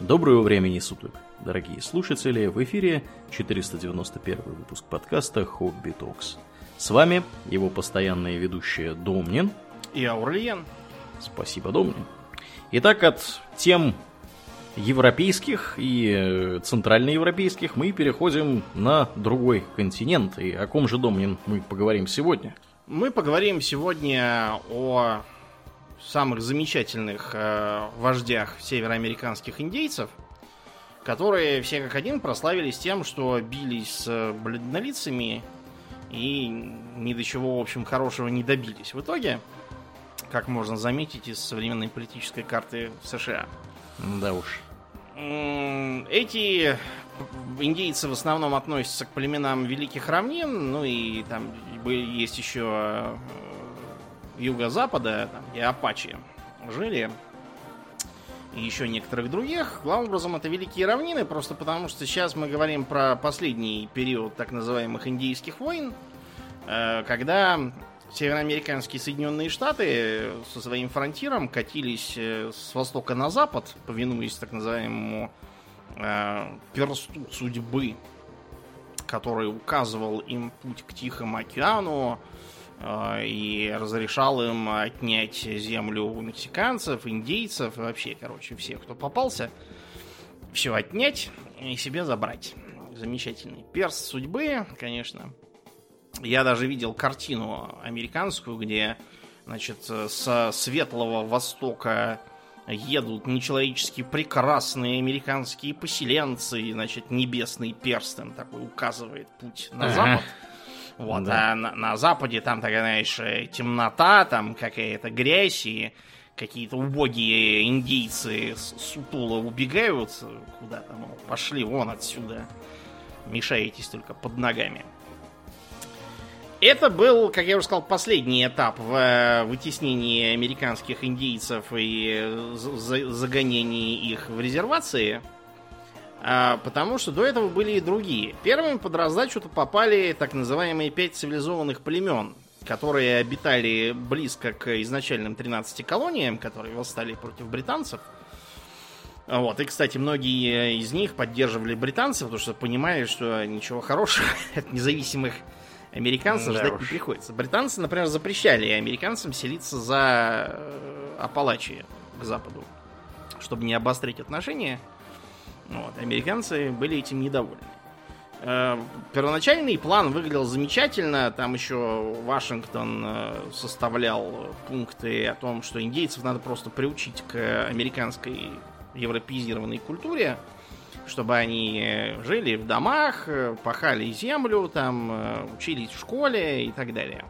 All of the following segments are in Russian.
Доброго времени суток, дорогие слушатели! В эфире 491 выпуск подкаста «Хобби Токс». С вами его постоянные ведущие Домнин и Аурлиен. Спасибо, Домнин. Итак, от тем европейских и э, центральноевропейских мы переходим на другой континент. И о ком же, Домнин, мы поговорим сегодня? Мы поговорим сегодня о самых замечательных э, вождях североамериканских индейцев, которые все как один прославились тем, что бились с бледнолицами и ни до чего, в общем, хорошего не добились. В итоге, как можно заметить из современной политической карты США. Да уж. Эти индейцы в основном относятся к племенам Великих Равнин, ну и там есть еще э, юго-запада, там, где Апачи жили, и еще некоторых других. Главным образом, это Великие Равнины, просто потому что сейчас мы говорим про последний период так называемых Индийских войн, э, когда североамериканские Соединенные Штаты со своим фронтиром катились э, с востока на запад, повинуясь так называемому э, персту судьбы, который указывал им путь к Тихому океану, и разрешал им отнять землю у мексиканцев, индейцев и вообще, короче, всех, кто попался. Все отнять и себе забрать. Замечательный перст судьбы, конечно. Я даже видел картину американскую, где, значит, со светлого востока едут нечеловечески прекрасные американские поселенцы, и, значит, небесный перстом такой указывает путь на запад. Вот, да. а на, на Западе там такая, знаешь, э, темнота, там какая-то грязь и какие-то убогие индейцы с сутула убегают куда-то, мол, пошли вон отсюда, мешаетесь только под ногами. Это был, как я уже сказал, последний этап в э, вытеснении американских индейцев и загонении их в резервации – а, потому что до этого были и другие. Первыми под раздачу-то попали так называемые пять цивилизованных племен, которые обитали близко к изначальным 13 колониям, которые восстали против британцев. Вот. И, кстати, многие из них поддерживали британцев, потому что понимали, что ничего хорошего от независимых американцев да ждать уж. не приходится. Британцы, например, запрещали американцам селиться за э, Апалачи к западу, чтобы не обострить отношения. Вот, американцы были этим недовольны. Э, первоначальный план выглядел замечательно. Там еще Вашингтон э, составлял пункты о том, что индейцев надо просто приучить к американской европеизированной культуре, чтобы они жили в домах, пахали землю, там, учились в школе и так далее.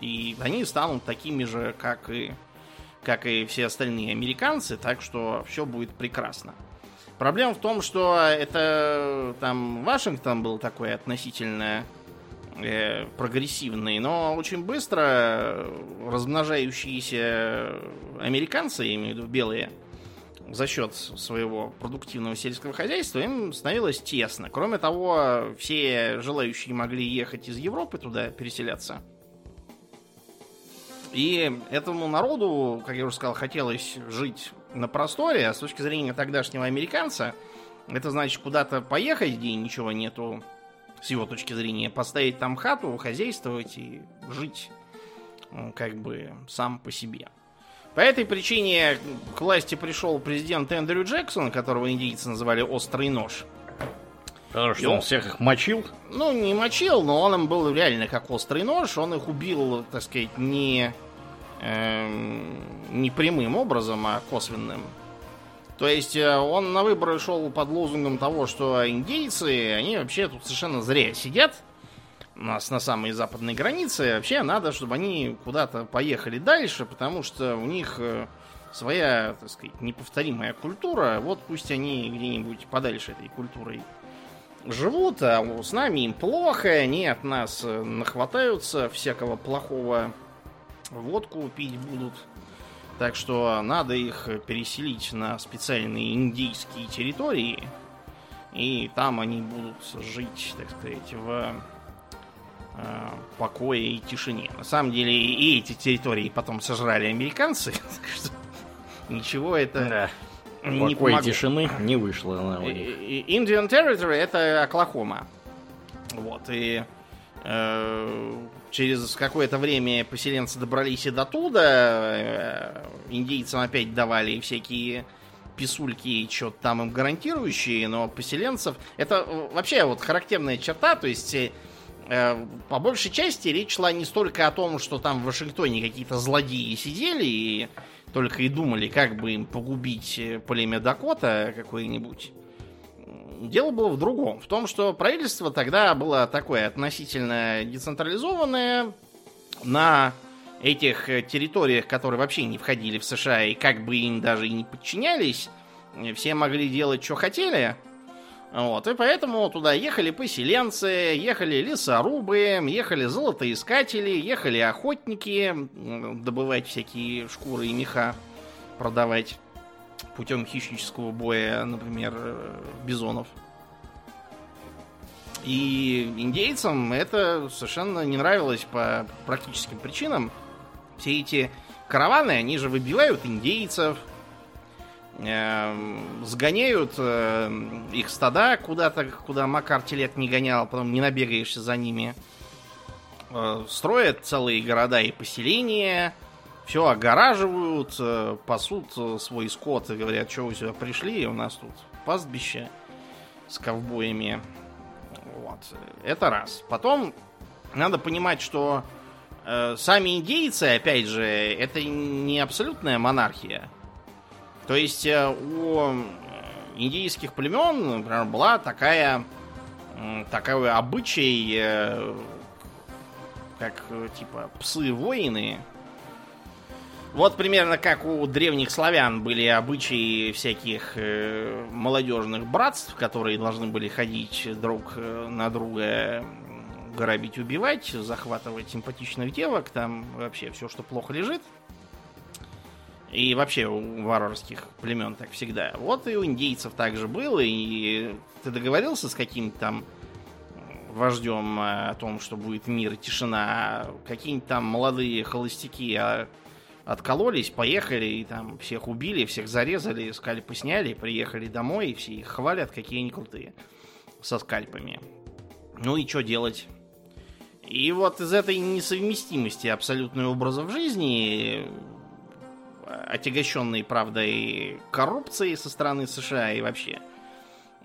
И они станут такими же, как и, как и все остальные американцы, так что все будет прекрасно. Проблема в том, что это там Вашингтон был такой относительно э, прогрессивный, но очень быстро размножающиеся американцы, я имею в виду белые, за счет своего продуктивного сельского хозяйства им становилось тесно. Кроме того, все желающие могли ехать из Европы туда переселяться. И этому народу, как я уже сказал, хотелось жить на просторе, а с точки зрения тогдашнего американца, это значит куда-то поехать, где ничего нету, с его точки зрения, поставить там хату, хозяйствовать и жить ну, как бы сам по себе. По этой причине к власти пришел президент Эндрю Джексон, которого индийцы называли «острый нож». Потому что он, он всех их мочил? Ну, не мочил, но он им был реально как острый нож. Он их убил, так сказать, не не прямым образом, а косвенным. То есть э, он на выборы шел под лозунгом того, что индейцы, они вообще тут совершенно зря сидят у нас на самой западной границе. Вообще надо, чтобы они куда-то поехали дальше, потому что у них э, своя, так сказать, неповторимая культура. Вот пусть они где-нибудь подальше этой культурой живут, а с нами им плохо, они от нас э, нахватаются всякого плохого водку пить будут. Так что надо их переселить на специальные индийские территории. И там они будут жить, так сказать, в э, покое и тишине. На самом деле и эти территории потом сожрали американцы. Так что ничего это не Покой тишины не вышло на Indian Territory это Оклахома. Вот, и э, через какое-то время поселенцы добрались и до туда. Э, индейцам опять давали всякие писульки и что-то там им гарантирующие, но поселенцев... Это э, вообще вот характерная черта, то есть э, по большей части речь шла не столько о том, что там в Вашингтоне какие-то злодеи сидели и только и думали, как бы им погубить племя Дакота какое-нибудь. Дело было в другом. В том, что правительство тогда было такое относительно децентрализованное на этих э, территориях, которые вообще не входили в США и как бы им даже и не подчинялись, э, все могли делать, что хотели. Вот, и поэтому туда ехали поселенцы, ехали лесорубы, ехали золотоискатели, ехали охотники, добывать всякие шкуры и меха, продавать путем хищнического боя, например, э, бизонов. И индейцам это совершенно не нравилось по практическим причинам все эти караваны, они же выбивают индейцев, э, сгоняют э, их стада куда-то, куда Макар телет не гонял, потом не набегаешься за ними. Э, строят целые города и поселения, все огораживают, э, пасут свой скот и говорят, что вы сюда пришли, у нас тут пастбище с ковбоями. Вот. Это раз. Потом надо понимать, что Э, сами индейцы, опять же, это не абсолютная монархия. То есть э, у индийских племен, например, была такая такой обычай, э, как типа псы-воины. Вот примерно как у древних славян были обычаи всяких молодежных братств, которые должны были ходить друг на друга грабить, убивать, захватывать симпатичных девок, там вообще все, что плохо лежит. И вообще у варварских племен так всегда. Вот и у индейцев также было, и ты договорился с каким-то там вождем э, о том, что будет мир и тишина, какие-нибудь там молодые холостяки а, откололись, поехали, и там всех убили, всех зарезали, скальпы сняли, приехали домой, и все их хвалят, какие они крутые, со скальпами. Ну и что делать? И вот из этой несовместимости абсолютной образов жизни, отягощенной, правда, и коррупцией со стороны США и вообще,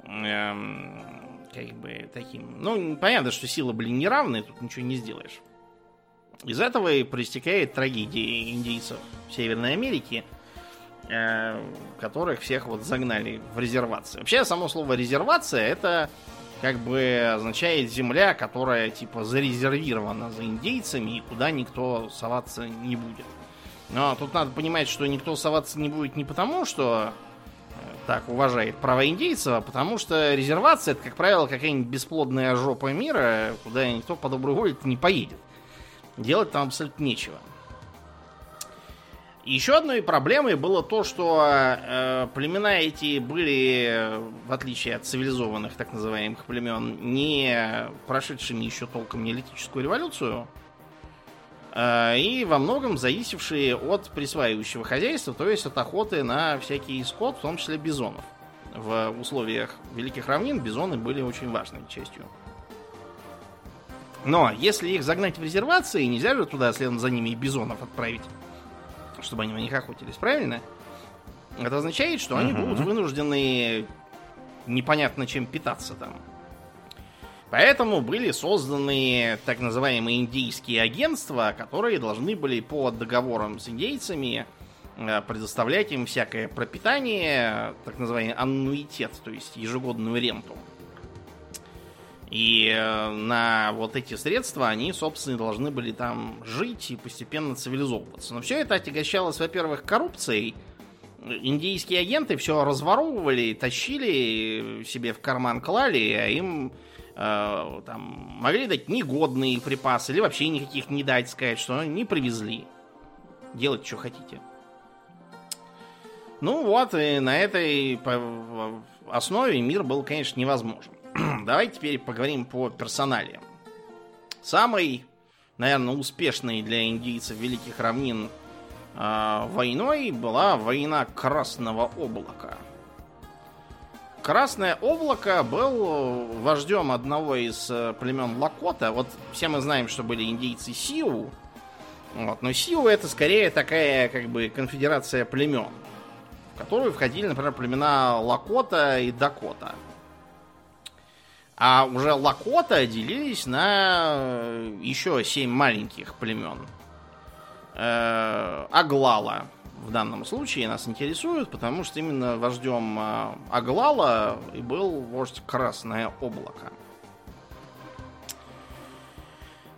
эм, как бы таким... Ну, понятно, что силы были неравны, тут ничего не сделаешь. Из этого и проистекает трагедия индейцев Северной Америки, э, которых всех вот загнали в резервацию. Вообще, само слово резервация это как бы означает земля, которая типа зарезервирована за индейцами и куда никто соваться не будет. Но тут надо понимать, что никто соваться не будет не потому, что э, так уважает права индейцев, а потому что резервация это, как правило, какая-нибудь бесплодная жопа мира, куда никто по доброй воле не поедет. Делать там абсолютно нечего. Еще одной проблемой было то, что э, племена эти были, в отличие от цивилизованных так называемых племен, не прошедшими еще толком неолитическую революцию, э, и во многом зависевшие от присваивающего хозяйства, то есть от охоты на всякий скот, в том числе бизонов. В условиях Великих Равнин бизоны были очень важной частью. Но если их загнать в резервации, нельзя же туда следом за ними и бизонов отправить чтобы они на них охотились, правильно? Это означает, что они будут вынуждены непонятно чем питаться там. Поэтому были созданы так называемые индийские агентства, которые должны были по договорам с индейцами э, предоставлять им всякое пропитание, так называемый аннуитет, то есть ежегодную ренту. И э, на вот эти средства они, собственно, должны были там жить и постепенно цивилизовываться. Но все это отягощалось, во-первых, коррупцией. Индийские агенты все разворовывали, тащили себе в карман клали, а им э, там могли дать негодные припасы или вообще никаких не дать, сказать, что не привезли. Делать, что хотите. Ну вот, и на этой основе мир был, конечно, невозможен. Давайте теперь поговорим по персоналиям. Самый, наверное, успешный для индийцев Великих Равнин э, войной была война Красного облака. Красное облако был вождем одного из э, племен Лакота. Вот все мы знаем, что были индейцы Сиу. Вот, но Сиу это скорее такая как бы конфедерация племен, в которую входили, например, племена Лакота и Дакота. А уже Лакота делились на э, еще семь маленьких племен. Э, Аглала в данном случае нас интересует, потому что именно вождем э, Аглала и был вождь Красное Облако.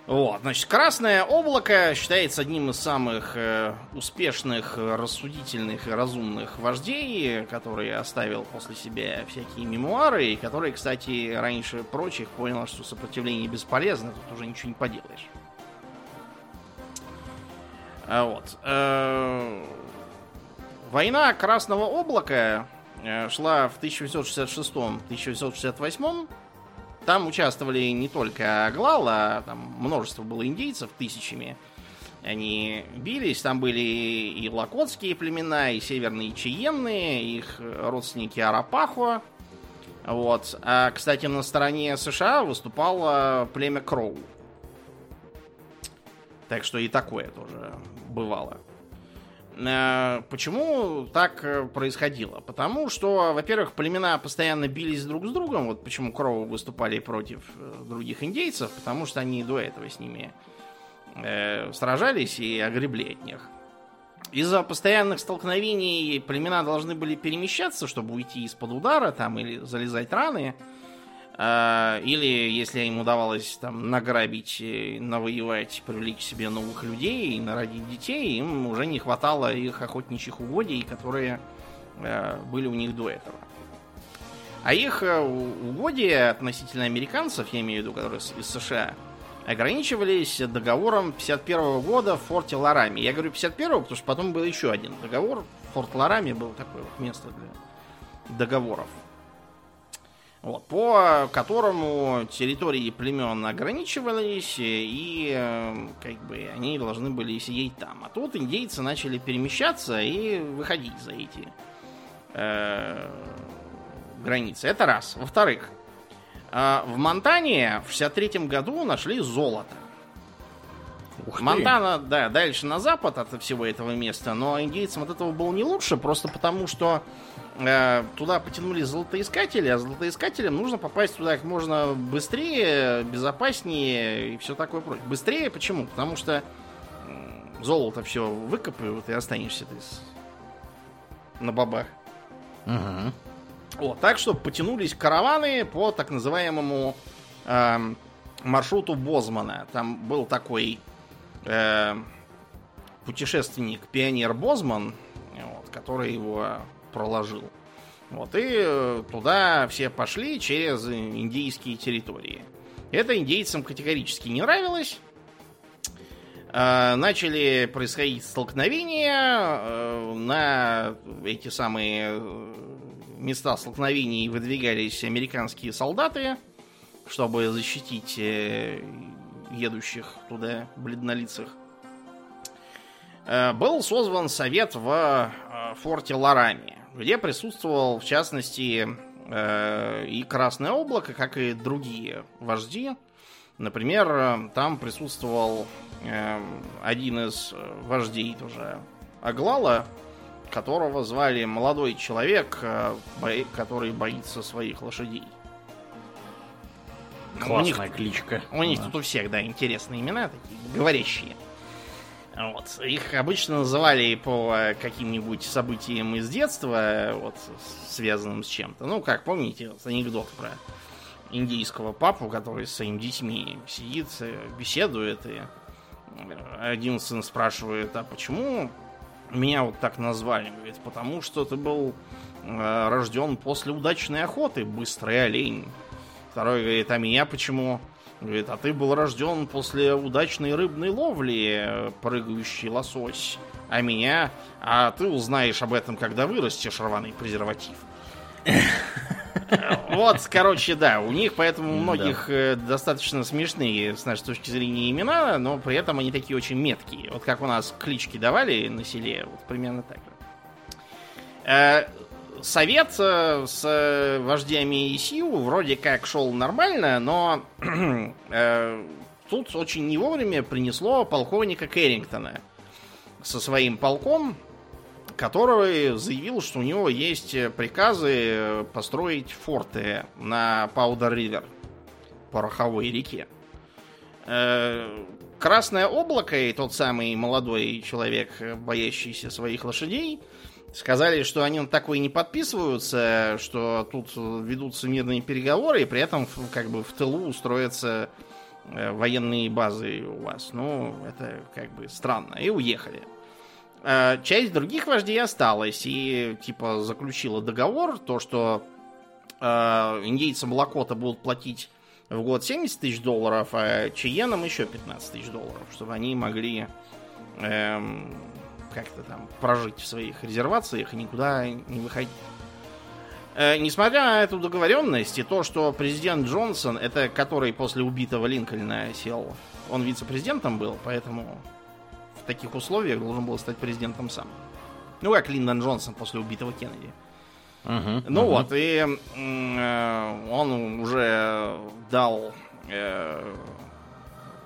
Вот, значит, Красное облако считается одним из самых э, успешных, рассудительных и разумных вождей, который оставил после себя всякие мемуары, и который, кстати, раньше прочих понял, что сопротивление бесполезно, тут уже ничего не поделаешь. А вот. Э, война Красного облака э, шла в 1866-1868 там участвовали не только Аглал, а там множество было индейцев тысячами. Они бились, там были и лакотские племена, и северные чиемные, их родственники Арапахо. Вот. А, кстати, на стороне США выступало племя Кроу. Так что и такое тоже бывало. Э, почему так э, происходило? Потому что, во-первых, племена постоянно бились друг с другом. Вот почему Кроу выступали против э, других индейцев, потому что они до этого с ними сражались и огребли от них. Из-за постоянных столкновений племена должны были перемещаться, чтобы уйти из-под удара там или залезать раны. Или, если им удавалось там награбить, навоевать, привлечь себе новых людей и народить детей, им уже не хватало их охотничьих угодий, которые а, были у них до этого. А их э, угодья относительно американцев, я имею в виду, которые из США, ограничивались договором 51 года в форте Ларами. Я говорю 51 потому что потом был еще один договор. Форт Ларами был такое вот место для договоров вот, по которому территории племен ограничивались, и э, как бы они должны были сидеть там. А тут индейцы начали перемещаться и выходить за эти э, границы. Это раз. Во-вторых, э, в Монтане в 63 году нашли золото. Ух Монтана, да, дальше на запад от всего этого места, но индейцам от этого было не лучше, просто потому что э, туда потянулись золотоискатели, а золотоискателям нужно попасть туда как можно быстрее, безопаснее и все такое прочее. Быстрее почему? Потому что э, золото все выкопают и останешься ты с... на бабах. Угу. Вот, так что потянулись караваны по так называемому э, маршруту Бозмана. Там был такой э, путешественник, пионер Бозман, вот, который его проложил. Вот, и э, туда все пошли через индийские территории. Это индейцам категорически не нравилось. Э, начали происходить столкновения. Э, на эти самые места столкновений выдвигались американские солдаты, чтобы защитить едущих туда бледнолицых. Был созван совет в форте Ларами где присутствовал, в частности, э, и Красное Облако, как и другие вожди. Например, там присутствовал э, один из вождей тоже Аглала, которого звали молодой человек, э, который боится своих лошадей. Классная у них, кличка. У них да. тут у всех, да, интересные имена, такие говорящие. Вот. Их обычно называли по э, каким-нибудь событиям из детства, вот, связанным с чем-то. Ну, как, помните, анекдот про индийского папу, который с своими детьми сидит, э, беседует, и э, один сын спрашивает, а почему меня вот так назвали? Говорит, потому что ты был рожден после удачной охоты, быстрый олень. Второй говорит, а меня почему Говорит, а ты был рожден после удачной рыбной ловли, прыгающий лосось. А меня... А ты узнаешь об этом, когда вырастешь, рваный презерватив. Вот, короче, да, у них поэтому у многих э, достаточно смешные с нашей точки зрения имена, но при этом они такие очень меткие. Вот как у нас клички давали на селе, вот примерно так же. Э, совет э, с вождями ИСИУ вроде как шел нормально, но э, тут очень не вовремя принесло полковника Керрингтона со своим полком, который заявил, что у него есть приказы построить форты на Паудер-Ривер, пороховой реке. Э, Красное облако и тот самый молодой человек, боящийся своих лошадей, сказали, что они на такое не подписываются, что тут ведутся мирные переговоры, и при этом как бы в тылу устроятся э, военные базы у вас. Ну, это как бы странно. И уехали. Э, часть других вождей осталась и типа заключила договор, то, что э, индейцам Лакота будут платить в год 70 тысяч долларов, а чиенам еще 15 тысяч долларов, чтобы они могли эм, как-то там прожить в своих резервациях и никуда не выходить. Э, несмотря на эту договоренность и то, что президент Джонсон, это который после убитого Линкольна сел, он вице-президентом был, поэтому в таких условиях должен был стать президентом сам. Ну, как Линдон Джонсон после убитого Кеннеди. Uh-huh, ну uh-huh. вот, и э, он уже дал э,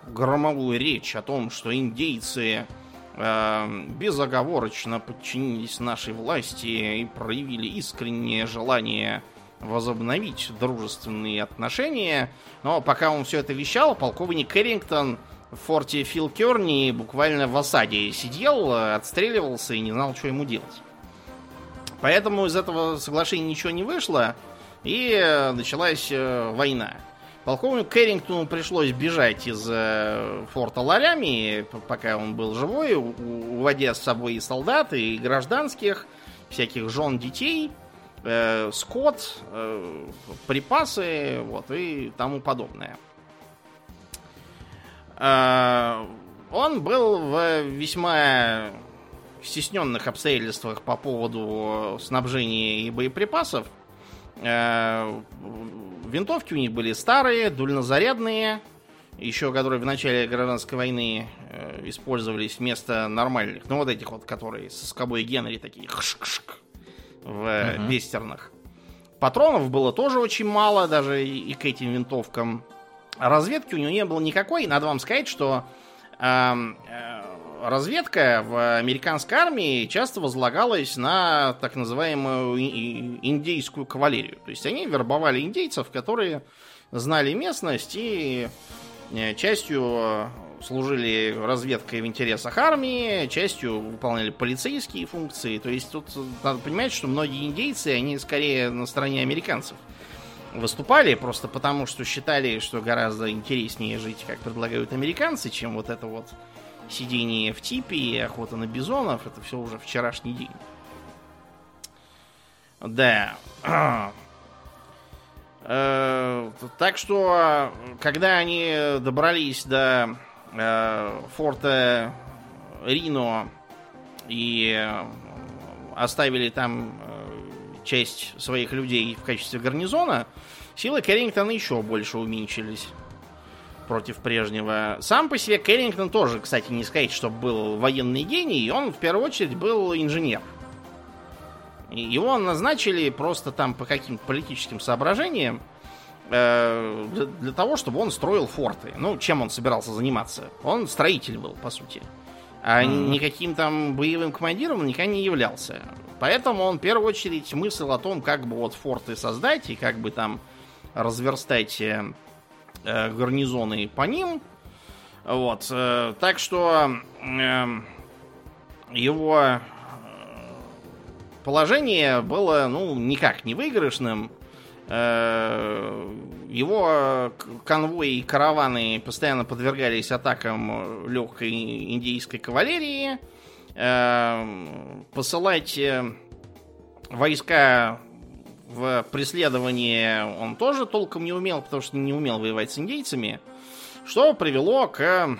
громовую речь о том, что индейцы безоговорочно подчинились нашей власти и проявили искреннее желание возобновить дружественные отношения. Но пока он все это вещал, полковник Кэррингтон в форте Фил Керни буквально в осаде сидел, отстреливался и не знал, что ему делать. Поэтому из этого соглашения ничего не вышло, и началась э, война. Полковнику Кэррингтону пришлось бежать из э, форта ларями, пока он был живой, уводя с собой и солдат, и гражданских, всяких жен, детей, э, скот, э, припасы, вот, и тому подобное. Он был в весьма стесненных обстоятельствах по поводу снабжения и боеприпасов. Э, Винтовки у них были старые, дульнозарядные, еще которые в начале гражданской войны э, использовались вместо нормальных. Ну, вот этих вот, которые с скобой Генри такие хшк-хшк в uh-huh. вестернах. Патронов было тоже очень мало, даже и, к этим винтовкам. разведки у него не было никакой. Надо вам сказать, что э, э, разведка в американской армии часто возлагалась на так называемую индейскую кавалерию. То есть они вербовали индейцев, которые знали местность и э, частью служили разведкой в интересах армии, частью выполняли полицейские функции. То есть тут надо понимать, что многие индейцы, они скорее на стороне американцев выступали, просто потому что считали, что гораздо интереснее жить, как предлагают американцы, чем вот это вот сидение в типе и охота на бизонов, это все уже вчерашний день. Да. Э, так что, когда они добрались до э, форта Рино и оставили там э, часть своих людей в качестве гарнизона, силы Кэррингтона еще больше уменьшились против прежнего. Сам по себе Кэррингтон тоже, кстати, не сказать, что был военный гений, он в первую очередь был инженер. Его назначили просто там по каким-то политическим соображениям э, для, для того, чтобы он строил форты. Ну, чем он собирался заниматься? Он строитель был, по сути. А mm. никаким там боевым командиром никогда не являлся. Поэтому он в первую очередь мыслил о том, как бы вот форты создать и как бы там разверстать э, э, гарнизоны по ним. Вот. Э, так что э, его э, положение было, ну, никак не выигрышным. Э, его конвои и караваны постоянно подвергались атакам легкой индийской кавалерии. Посылать войска в преследовании он тоже толком не умел, потому что не умел воевать с индейцами, что привело к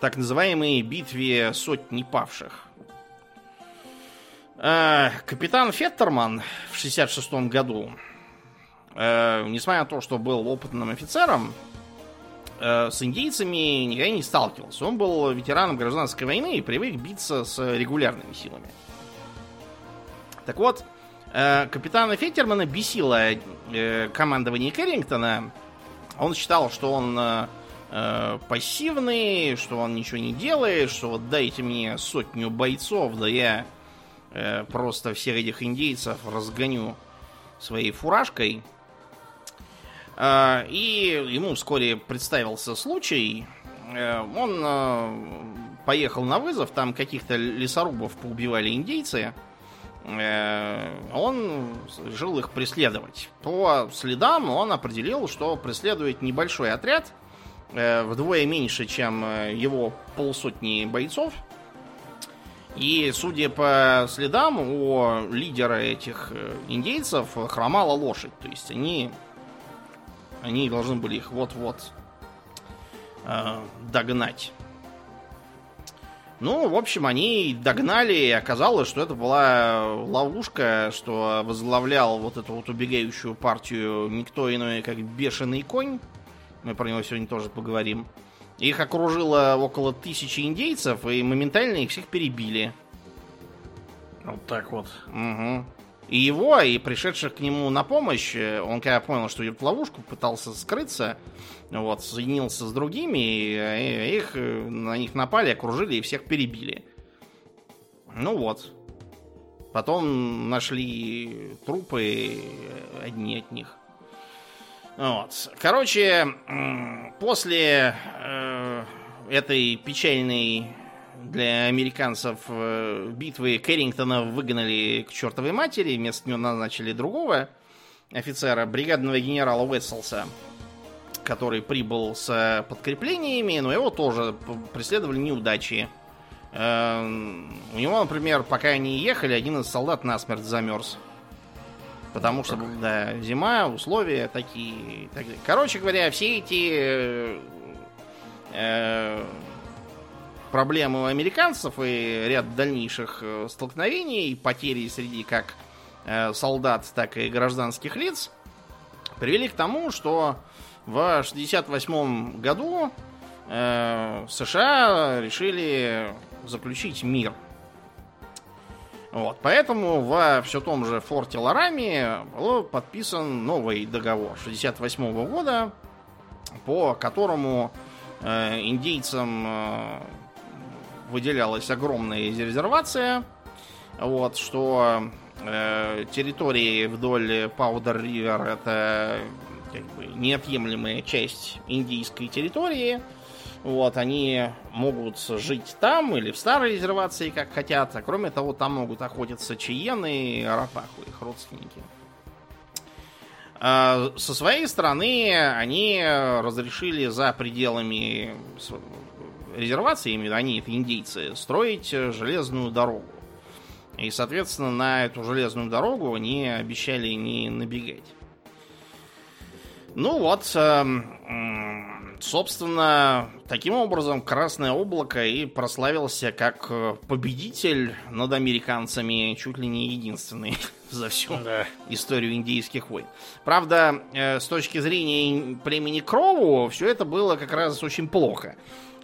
так называемой битве сотни павших. А, капитан Феттерман в 66 году э, несмотря на то, что был опытным офицером, э, с индейцами никогда не сталкивался. Он был ветераном гражданской войны и привык биться с регулярными силами. Так вот, э, капитана Феттермана бесило э, командование Кэррингтона. Он считал, что он э, э, пассивный, что он ничего не делает, что вот дайте мне сотню бойцов, да я э, просто всех этих индейцев разгоню своей фуражкой. Э, и ему вскоре представился случай. Э, он э, поехал на вызов, там каких-то лесорубов поубивали индейцы. Э, он решил их преследовать. По следам он определил, что преследует небольшой отряд, э, вдвое меньше, чем э, его полсотни бойцов. И, судя по следам, у лидера этих индейцев хромала лошадь. То есть они, они должны были их вот-вот догнать. Ну, в общем, они догнали, и оказалось, что это была ловушка, что возглавлял вот эту вот убегающую партию никто иной, как бешеный конь. Мы про него сегодня тоже поговорим. Их окружило около тысячи индейцев, и моментально их всех перебили. Вот так вот. Угу. И его, и пришедших к нему на помощь, он когда понял, что идет в ловушку, пытался скрыться, вот, соединился с другими, и их, на них напали, окружили и всех перебили. Ну вот. Потом нашли трупы одни от них. Вот. Короче, после э, этой печальной для американцев э, битвы Кэррингтона выгнали к чертовой матери, вместо него назначили другого офицера, бригадного генерала Уэтселса который прибыл с подкреплениями, но его тоже преследовали неудачи. Эм, у него, например, пока они ехали, один из солдат насмерть замерз. Потому что, да, зима, условия такие. Так Короче говоря, все эти э, э, проблемы у американцев и ряд дальнейших э, столкновений, потери среди как э, солдат, так и гражданских лиц привели к тому, что в 1968 году э, США решили заключить мир. Вот, поэтому во все том же форте Ларами был подписан новый договор 68 года, по которому э, индейцам э, выделялась огромная резервация, вот, что э, территории вдоль Паудер-Ривер это как бы неотъемлемая часть индийской территории. Вот, они могут жить там или в старой резервации, как хотят. А кроме того, там могут охотиться чиены и арапаху, их родственники. А со своей стороны, они разрешили за пределами резервации, именно они, это индейцы, строить железную дорогу. И, соответственно, на эту железную дорогу они обещали не набегать. Ну вот, эм, собственно, таким образом Красное Облако и прославился как э, победитель над американцами, чуть ли не единственный за всю да. историю индийских войн. Правда, э, с точки зрения племени Кроу, все это было как раз очень плохо.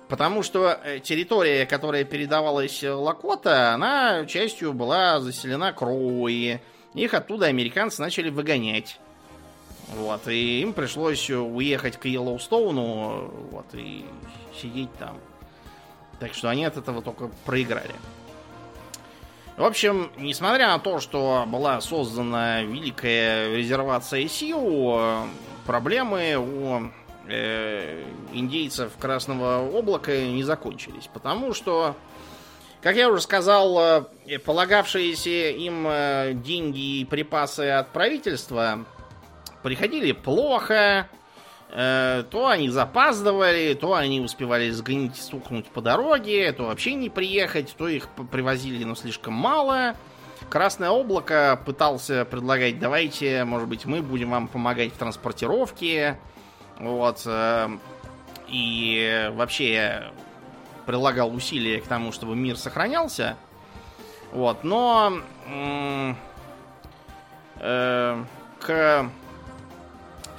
Потому что э, территория, которая передавалась Лакота, она частью была заселена Кроу, и их оттуда американцы начали выгонять. Вот, и им пришлось уехать к Йеллоустоуну, вот, и сидеть там. Так что они от этого только проиграли. В общем, несмотря на то, что была создана великая резервация сил, проблемы у э, индейцев Красного облака не закончились. Потому что, как я уже сказал, э, полагавшиеся им э, деньги и припасы от правительства приходили плохо, э, то они запаздывали, то они успевали сгнить, стукнуть по дороге, то вообще не приехать, то их привозили, но слишком мало. Красное облако пытался предлагать, давайте, может быть, мы будем вам помогать в транспортировке. Вот. Э, и вообще прилагал усилия к тому, чтобы мир сохранялся. Вот. Но э, к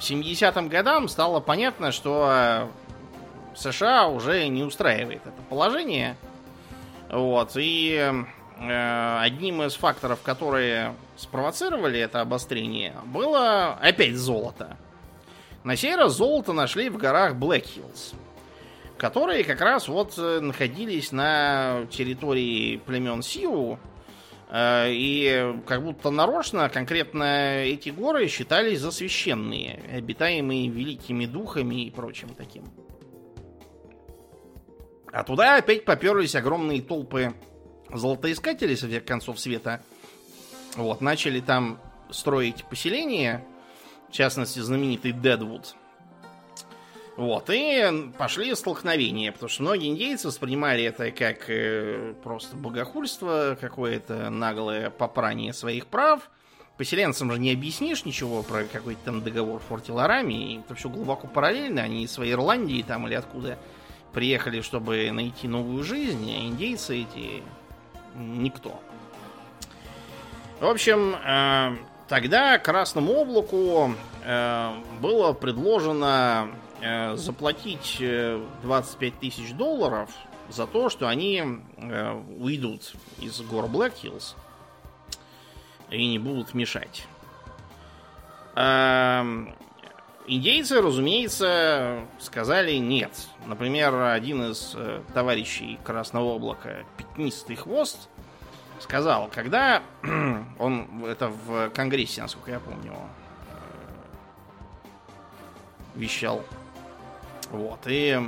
70-м годам стало понятно, что США уже не устраивает это положение. Вот, и э, одним из факторов, которые спровоцировали это обострение, было опять золото. На сей раз золото нашли в горах Блэк Хиллз, которые как раз вот э, находились на территории племен Сиу, э, и как будто нарочно конкретно эти горы считались за священные, обитаемые великими духами и прочим таким. А туда опять поперлись огромные толпы золотоискателей со всех концов света. Вот, начали там строить поселение, в частности, знаменитый Дедвуд. Вот, и пошли столкновения, потому что многие индейцы воспринимали это как э, просто богохульство, какое-то наглое попрание своих прав. Поселенцам же не объяснишь ничего про какой-то там договор Фортиларами, это все глубоко параллельно, они из своей Ирландии там или откуда приехали, чтобы найти новую жизнь, а индейцы эти никто. В общем, э, тогда Красному облаку э, было предложено э, заплатить 25 тысяч долларов за то, что они уйдут из гор Блэк Хиллз и не будут мешать. Эм, Индейцы, разумеется, сказали нет. Например, один из э, товарищей Красного Облака, Пятнистый Хвост, сказал, когда он, это в Конгрессе, насколько я помню, э, вещал. Вот, и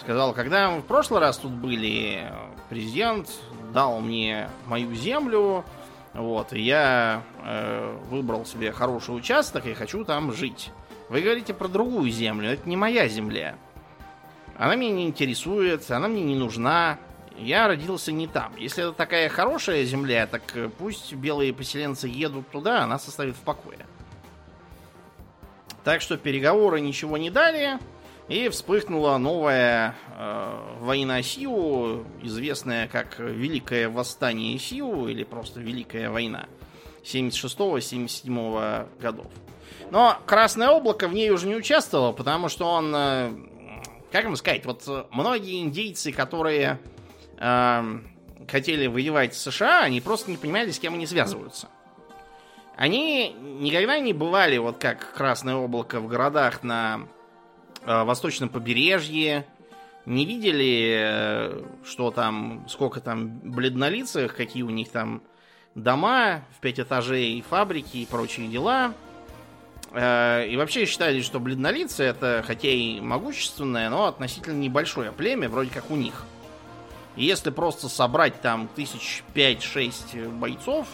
сказал, когда в прошлый раз тут были, президент дал мне мою землю, вот, и я э, выбрал себе хороший участок и хочу там жить. Вы говорите про другую землю. Это не моя земля. Она меня не интересует, она мне не нужна. Я родился не там. Если это такая хорошая земля, так э, пусть белые поселенцы едут туда, она составит в покое. Так что переговоры ничего не дали, и вспыхнула новая э, война Сиу, известная как Великое Восстание Сиу, или просто Великая война 76-77 годов. Но Красное Облако в ней уже не участвовало, потому что он, э, как вам сказать, вот многие индейцы, которые э, хотели воевать с США, они просто не понимали, с кем они связываются. Они никогда не бывали, вот как Красное Облако, в городах на э, восточном побережье, не видели, э, что там, сколько там бледнолицых, какие у них там дома в пять этажей, фабрики и прочие дела – Э, и вообще считали, что бледнолицы это, хотя и могущественное, но относительно небольшое племя, вроде как у них. Если просто собрать там тысяч пять-шесть бойцов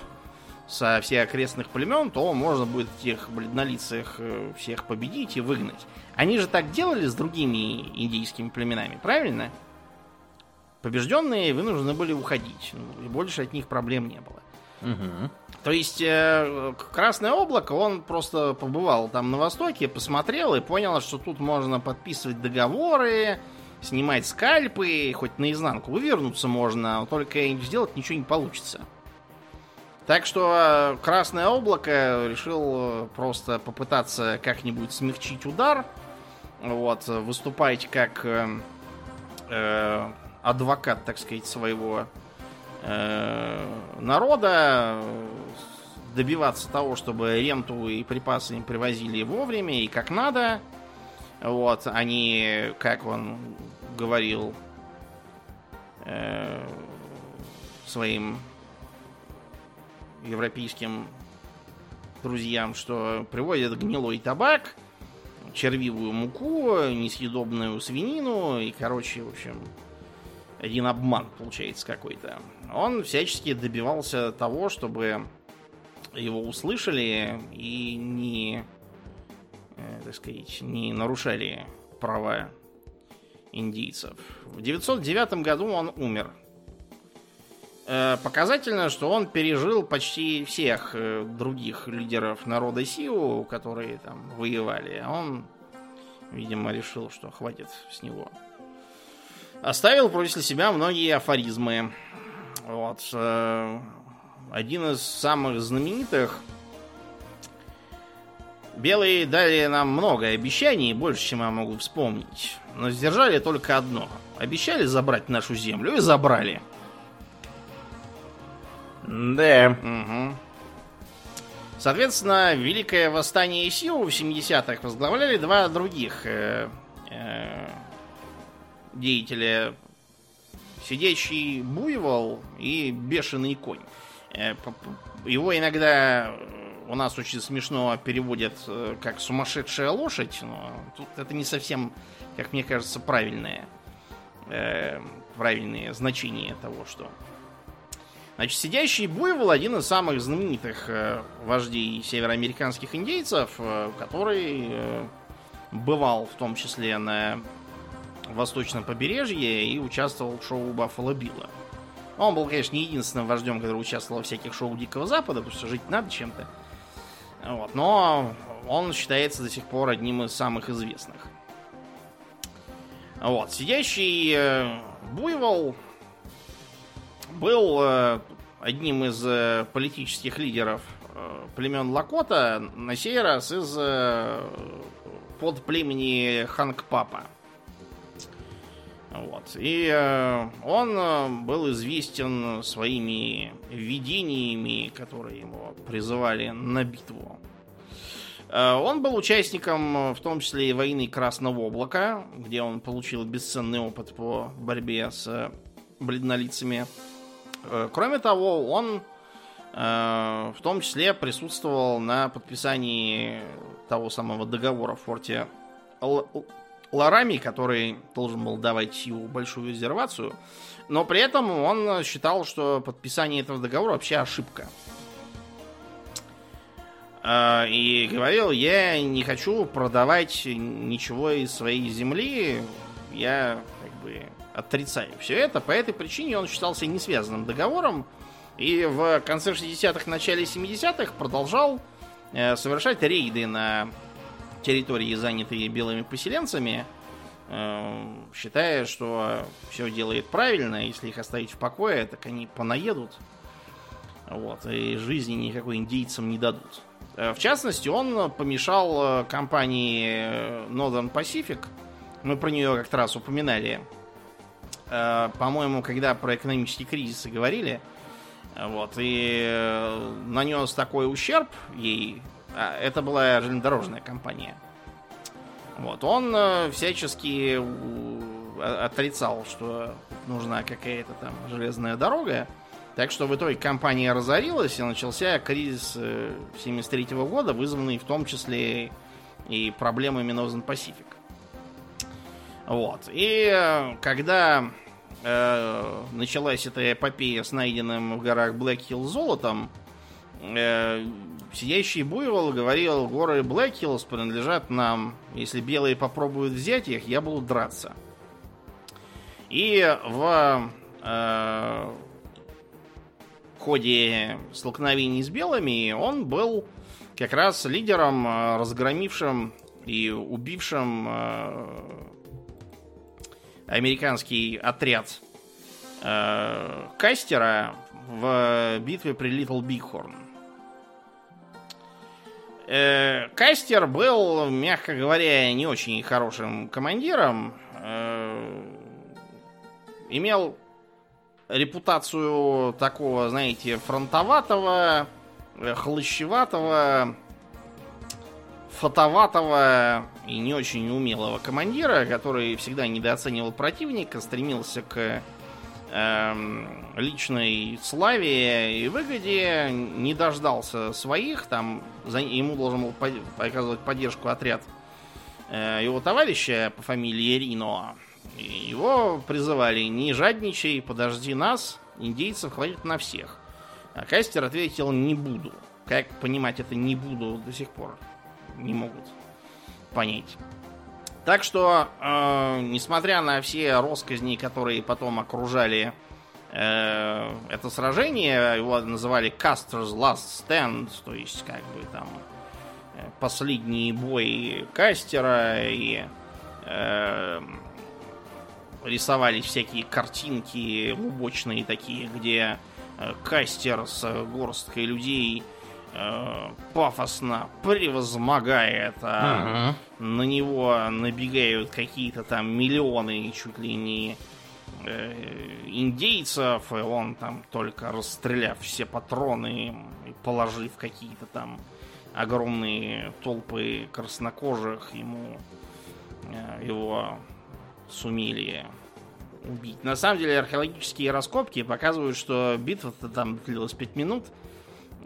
со всех окрестных племен, то можно будет этих бледнолицых э, всех победить и выгнать. Они же так делали с другими индийскими племенами, правильно? Побежденные вынуждены были уходить. Ну, и больше от них проблем не было. Угу. То есть э, Красное облако, он просто побывал там на Востоке, посмотрел и понял, что тут можно подписывать договоры, снимать скальпы, хоть наизнанку вывернуться можно, только сделать ничего не получится. Так что э, Красное облако решил э, просто попытаться как-нибудь смягчить удар, вот, выступать как э, э, адвокат, так сказать, своего Э, народа, добиваться того, чтобы ренту и припасы им привозили вовремя и как надо. Вот, они, как он говорил э, своим европейским друзьям, что приводят гнилой табак, червивую муку, несъедобную свинину и, короче, в общем, один обман получается какой-то. Он всячески добивался того, чтобы его услышали и не, так сказать, не нарушали права индийцев. В 909 году он умер. Э, показательно, что он пережил почти всех э, других лидеров народа Сиу, которые там воевали. Он, видимо, решил, что хватит с него. Оставил после себя многие афоризмы. Вот. Э, один из самых знаменитых белые дали нам много обещаний, больше, чем я могу вспомнить. Но сдержали только одно. Обещали забрать нашу землю и забрали. Да. Угу. Соответственно, Великое Восстание сил в 70-х возглавляли два других э, э, деятеля. Сидящий буйвол и бешеный конь. Э, его иногда у нас очень смешно переводят э, как сумасшедшая лошадь, но тут это не совсем, как мне кажется, правильное, э, правильное значение того, что Значит, сидящий буйвол один из самых знаменитых э, вождей североамериканских индейцев, э, который бывал в том числе на восточном побережье и участвовал в шоу Баффало Билла. Он был, конечно, не единственным вождем, который участвовал в всяких шоу Дикого Запада, потому что жить надо чем-то. Вот, но он считается до сих пор одним из самых известных. Вот, сидящий э, буйвол был э, одним из э, политических лидеров племен Лакота, на сей раз из под племени Хангпапа. Вот. И он был известен своими видениями, которые его призывали на битву. Он был участником, в том числе и войны Красного Облака, где он получил бесценный опыт по борьбе с бледнолицами. Э, кроме того, он э, в том числе присутствовал на подписании того самого договора в форте Ларами, который должен был давать Сью большую резервацию. Но при этом он считал, что подписание этого договора вообще ошибка. Э, и говорил, я не хочу продавать ничего из своей земли. Я как бы отрицаю все это. По этой причине он считался не связанным договором. И в конце 60-х, начале 70-х продолжал э, совершать рейды на территории, занятые белыми поселенцами, э, считая, что все делает правильно, если их оставить в покое, так они понаедут. Вот, и жизни никакой индейцам не дадут. Э, в частности, он помешал э, компании Northern Pacific, мы про нее как-то раз упоминали по-моему, когда про экономический кризис говорили, вот, и нанес такой ущерб ей, это была железнодорожная компания, вот, он э, всячески отрицал, что нужна какая-то там железная дорога, так что в итоге компания разорилась, и начался кризис 73 года, вызванный в том числе и проблемами Northern Pacific. Вот. И когда э, началась эта эпопея с найденным в горах Блэкхилл золотом, э, сидящий буйвол говорил, горы Блэкхиллс принадлежат нам. Если белые попробуют взять их, я буду драться. И в э, ходе столкновений с белыми он был как раз лидером, э, разгромившим и убившим э, американский отряд э, Кастера в битве при Литл Бигхорн. Э, Кастер был, мягко говоря, не очень хорошим командиром. Э, имел репутацию такого, знаете, фронтоватого, э, хлыщеватого, фотоватого и не очень умелого командира, который всегда недооценивал противника, стремился к личной славе и выгоде, не дождался своих, там за, ему должен был под, оказывать поддержку отряд э, его товарища по фамилии Рино. И его призывали, не жадничай, подожди нас, индейцев хватит на всех. А Кастер ответил, не буду. Как понимать это не буду до сих пор не могут понять. Так что, э, несмотря на все росказни, которые потом окружали э, это сражение, его называли Custer's Last Stand, то есть как бы там э, последний бой Кастера и э, рисовались всякие картинки убочные такие, где э, Кастер с горсткой людей э, пафосно превозмогает, а на него набегают какие-то там миллионы, чуть ли не э, индейцев, и он там только расстреляв все патроны и положив какие-то там огромные толпы краснокожих, ему э, его сумели убить. На самом деле археологические раскопки показывают, что битва-то там длилась 5 минут.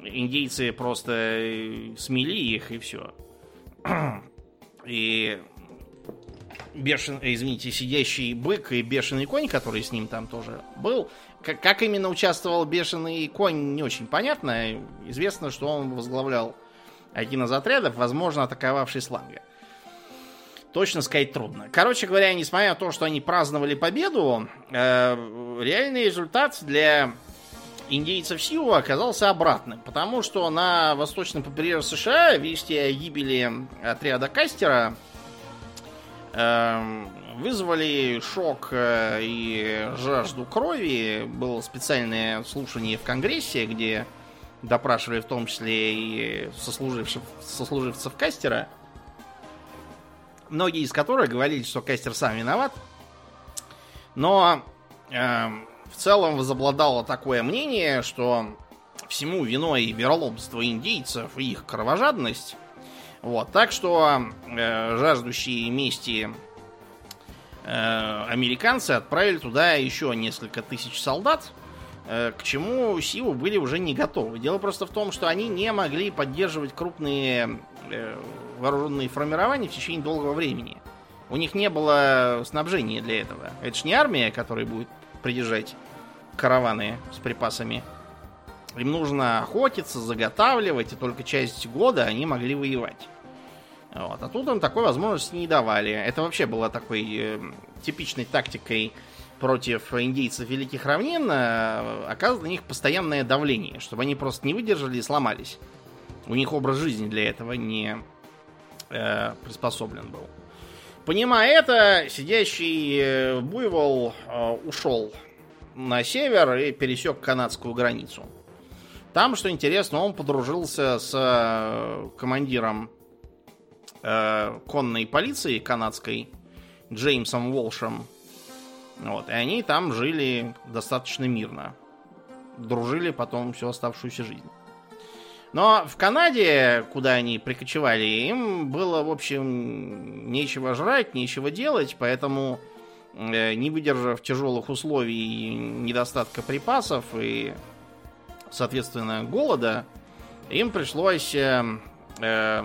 Индейцы просто э, смели их и все. И бешен, извините, сидящий бык и бешеный конь, который с ним там тоже был. Как, как именно участвовал бешеный конь, не очень понятно. Известно, что он возглавлял один из отрядов, возможно, атаковавший Сланга. Точно сказать трудно. Короче говоря, несмотря на то, что они праздновали победу, э, реальный результат для индейцев Сиу оказался обратным. Потому что на восточном побережье США вести о гибели отряда Кастера э, вызвали шок э, и жажду крови. Было специальное слушание в Конгрессе, где допрашивали в том числе и сослуживцев, сослуживцев Кастера многие из которых говорили, что Кастер сам виноват. Но э, в целом возобладало такое мнение, что всему виной вероломство индейцев и их кровожадность. Вот, так что э, жаждущие мести э, американцы отправили туда еще несколько тысяч солдат, э, к чему силы были уже не готовы. Дело просто в том, что они не могли поддерживать крупные э, вооруженные формирования в течение долгого времени. У них не было снабжения для этого. Это ж не армия, которая будет придержать караваны с припасами. Им нужно охотиться, заготавливать, и только часть года они могли воевать. Вот. А тут им такой возможности не давали. Это вообще было такой э, типичной тактикой против индейцев Великих Равнин, э, оказывать на них постоянное давление, чтобы они просто не выдержали и сломались. У них образ жизни для этого не э, приспособлен был. Понимая это, сидящий э, буйвол э, ушел на север и пересек канадскую границу. Там, что интересно, он подружился с э, командиром конной полиции канадской Джеймсом Волшем. Вот, и они там жили достаточно мирно. Дружили потом всю оставшуюся жизнь. Но в Канаде, куда они прикочевали, им было, в общем, нечего жрать, нечего делать, поэтому, э, не выдержав тяжелых условий недостатка припасов и, соответственно, голода, им пришлось э, э,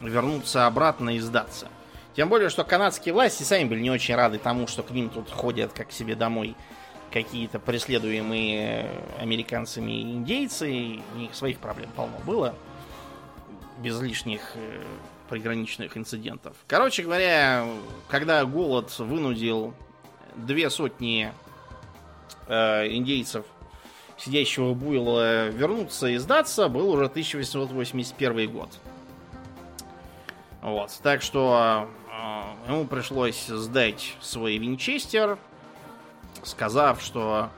вернуться обратно и сдаться. Тем более, что канадские власти сами были не очень рады тому, что к ним тут ходят как к себе домой какие-то преследуемые американцами индейцы, у них своих проблем полно было, без лишних э, приграничных инцидентов. Короче говоря, когда голод вынудил две сотни э, индейцев, сидящего буйла, вернуться и сдаться, был уже 1881 год. Вот, так что э, ему пришлось сдать свой винчестер, сказав, что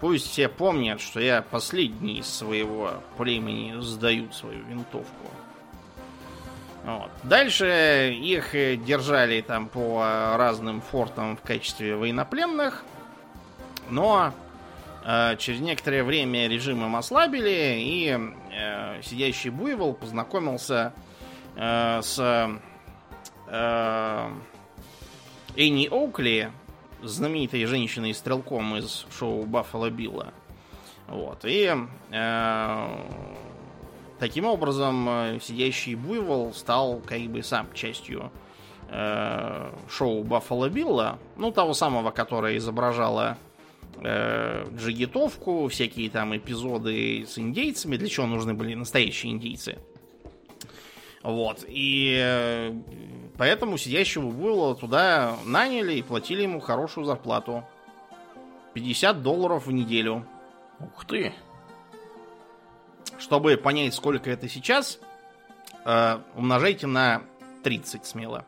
пусть все помнят, что я последний из своего племени сдаю свою винтовку. Вот. Дальше их держали там по разным фортам в качестве военнопленных, но э, через некоторое время режим им ослабили, и э, сидящий буйвол познакомился э, с э, Энни Оукли, знаменитой женщиной-стрелком из шоу Баффало Билла. Вот. И э, таким образом э, сидящий буйвол стал как бы сам частью э, шоу Баффало Билла. Ну, того самого, которое изображало э, джигитовку, всякие там эпизоды с индейцами, для чего нужны были настоящие индейцы. Вот. И э, поэтому сидящего было туда наняли и платили ему хорошую зарплату. 50 долларов в неделю. Ух ты! Чтобы понять, сколько это сейчас, э, умножайте на 30 смело.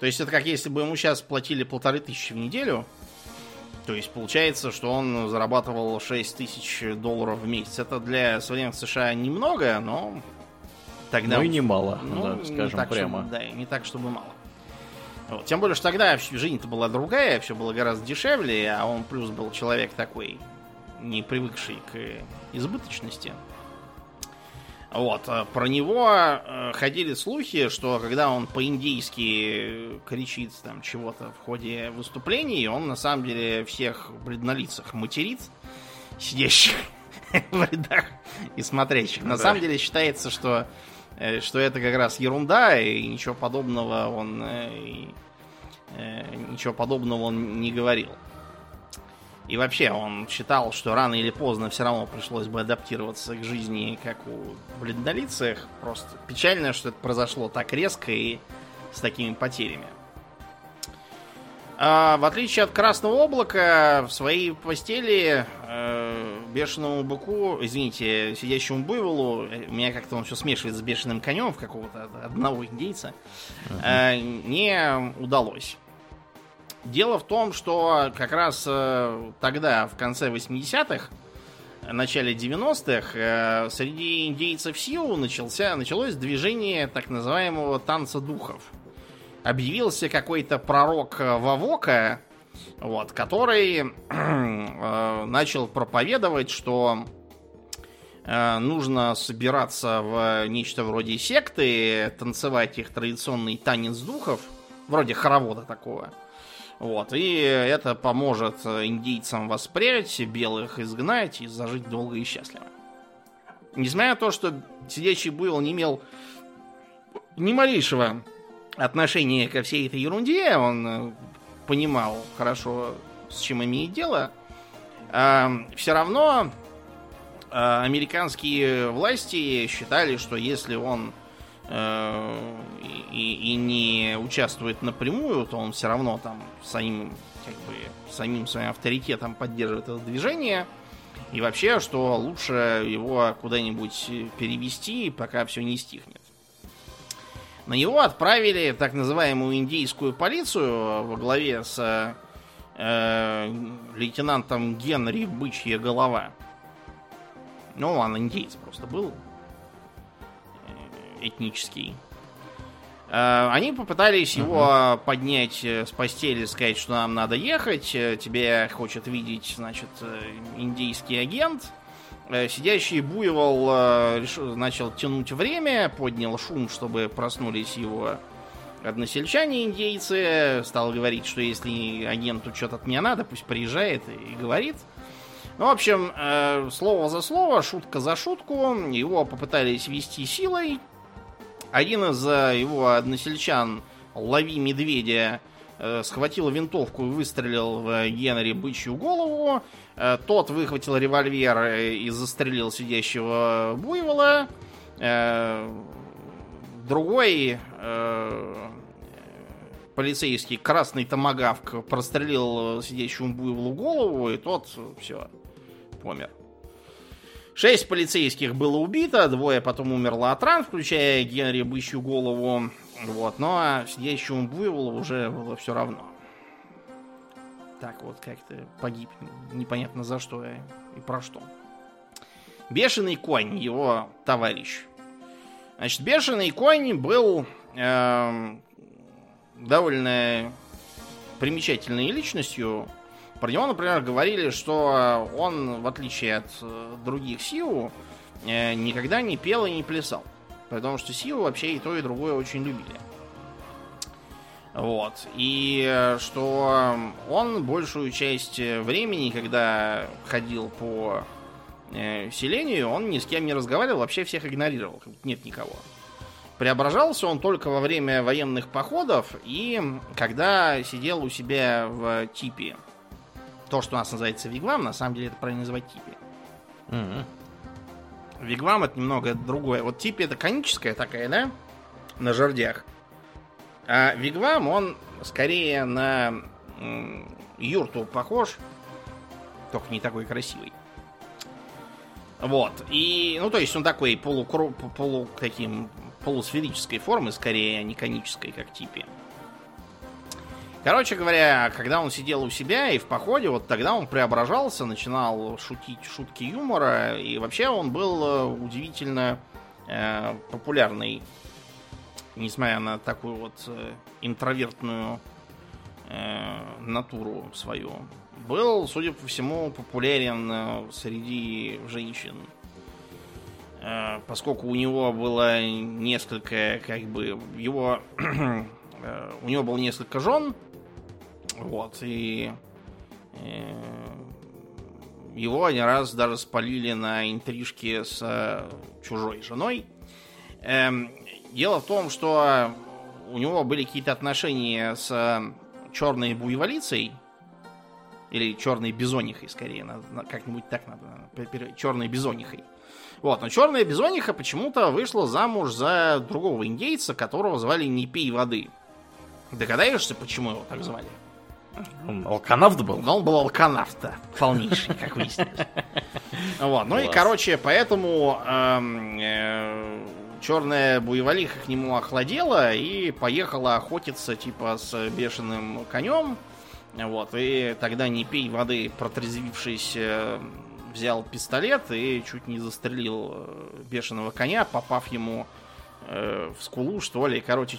То есть это как если бы ему сейчас платили полторы тысячи в неделю. То есть получается, что он зарабатывал 6 тысяч долларов в месяц. Это для современных США немного, но тогда... Ну и немало, ну, да, скажем так, прямо. Чтобы, да, не так, чтобы мало. Вот. Тем более, что тогда жизнь-то была другая, все было гораздо дешевле, а он плюс был человек такой, не привыкший к избыточности. Вот, а про него э, ходили слухи, что когда он по-индийски кричит там чего-то в ходе выступлений, он на самом деле всех бледнолицах материт, сидящих в рядах и смотрящих. На Да. самом деле считается, что, э, что это как раз ерунда, и ничего подобного он э, и, э, ничего подобного он не говорил. И вообще, он считал, что рано или поздно все равно пришлось бы адаптироваться к жизни, как у бледнолицых. Просто печально, что это произошло так резко и с такими потерями. А, в отличие от Красного Облака, в своей постели э, бешеному быку, извините, сидящему буйволу, э, меня как-то он все смешивает с бешеным конем в какого-то одного индейца, э, не удалось. Дело в том, что как раз э, тогда, в конце 80-х, начале 90-х, э, среди индейцев Сиу начался, началось движение так называемого танца духов. Объявился какой-то пророк э, Вавока, вот, который э, начал проповедовать, что э, нужно собираться в нечто вроде секты, танцевать их традиционный танец духов, вроде хоровода такого. Вот, и это поможет индейцам воспрять, белых изгнать и зажить долго и счастливо. Несмотря на то, что сидящий буйвол не имел ни малейшего отношения ко всей этой ерунде, он э, понимал хорошо, с чем имеет дело, все равно э, американские власти считали, что если он э, и, и не участвует напрямую, то он все равно там самим, как бы, самим своим авторитетом поддерживает это движение. И вообще, что лучше его куда-нибудь перевести, пока все не стихнет. На него отправили так называемую индийскую полицию во главе с э, лейтенантом Генри Бычья голова. Ну, он индейец просто был э, этнический. Э, Они попытались его поднять с постели, сказать, что нам надо ехать. э, Тебя хочет видеть, значит, индийский агент. Э, Сидящий буйвол э, начал тянуть время, поднял шум, чтобы проснулись его односельчане индейцы. Стал говорить, что если агенту что-то от меня надо, пусть приезжает и говорит. Ну, в общем, э, слово за слово, шутка за шутку. Его попытались вести силой. Один из его односельчан, лови медведя, схватил винтовку и выстрелил в Генри бычью голову. Э, Тот выхватил револьвер э, и застрелил сидящего буйвола. Э, Другой э, полицейский красный томагавк прострелил сидящему буйволу голову, и тот все помер. Шесть полицейских было убито, двое потом умерло от ран, включая Генри бычью голову. Вот, но а сидящему буйволу уже было все равно. Так вот, как-то погиб. Непонятно за что и про что. Бешеный конь, его товарищ. Значит, бешеный конь был эм, довольно примечательной личностью. Про него, например, говорили, что он, в отличие от э, других Сиу, э, никогда не пел и не плясал. Потому что Сиу вообще и то, и другое очень любили. Вот. И э, что он большую часть э, времени, когда ходил по э, селению, он ни с кем не разговаривал, вообще всех игнорировал. Нет никого. Преображался он только во время военных походов и когда сидел у себя в типе. То, что у нас называется вигвам, на самом деле это правильно называть типе. Мгм. Вигвам это немного другое. Вот типе это коническая такая, да? На жердях. А вигвам, он скорее на юрту похож, только не такой красивый. Вот. И, ну, то есть он такой полукру, полу, таким, полусферической формы, скорее, а не конической, как типе. Короче говоря, когда он сидел у себя и в походе, вот тогда он преображался, начинал шутить шутки юмора, и вообще он был э, удивительно э, популярный, несмотря на такую вот э, интровертную э, натуру свою. Был, судя по всему, популярен э, среди женщин. Э, поскольку у него было несколько, как бы, его... у него было несколько жен, вот, и э, его один раз даже спалили на интрижке с э, чужой женой. Эм, дело в том, что у него были какие-то отношения с э, черной буйволицей, или черной бизонихой, скорее, как-нибудь так надо, черной бизонихой. Вот, но черная бизониха почему-то вышла замуж за другого индейца, которого звали Не пей воды. Догадаешься, почему его так звали? Он алканавт был? Но он был алканавт-то, полнейший, как выяснилось. Вот, ну и, короче, поэтому эм, э, черная буйволиха к нему охладела и поехала охотиться, типа, с бешеным конем. Вот, и тогда не пей воды, протрезвившись, э, взял пистолет и чуть не застрелил э, бешеного коня, попав ему в скулу, что ли. Короче,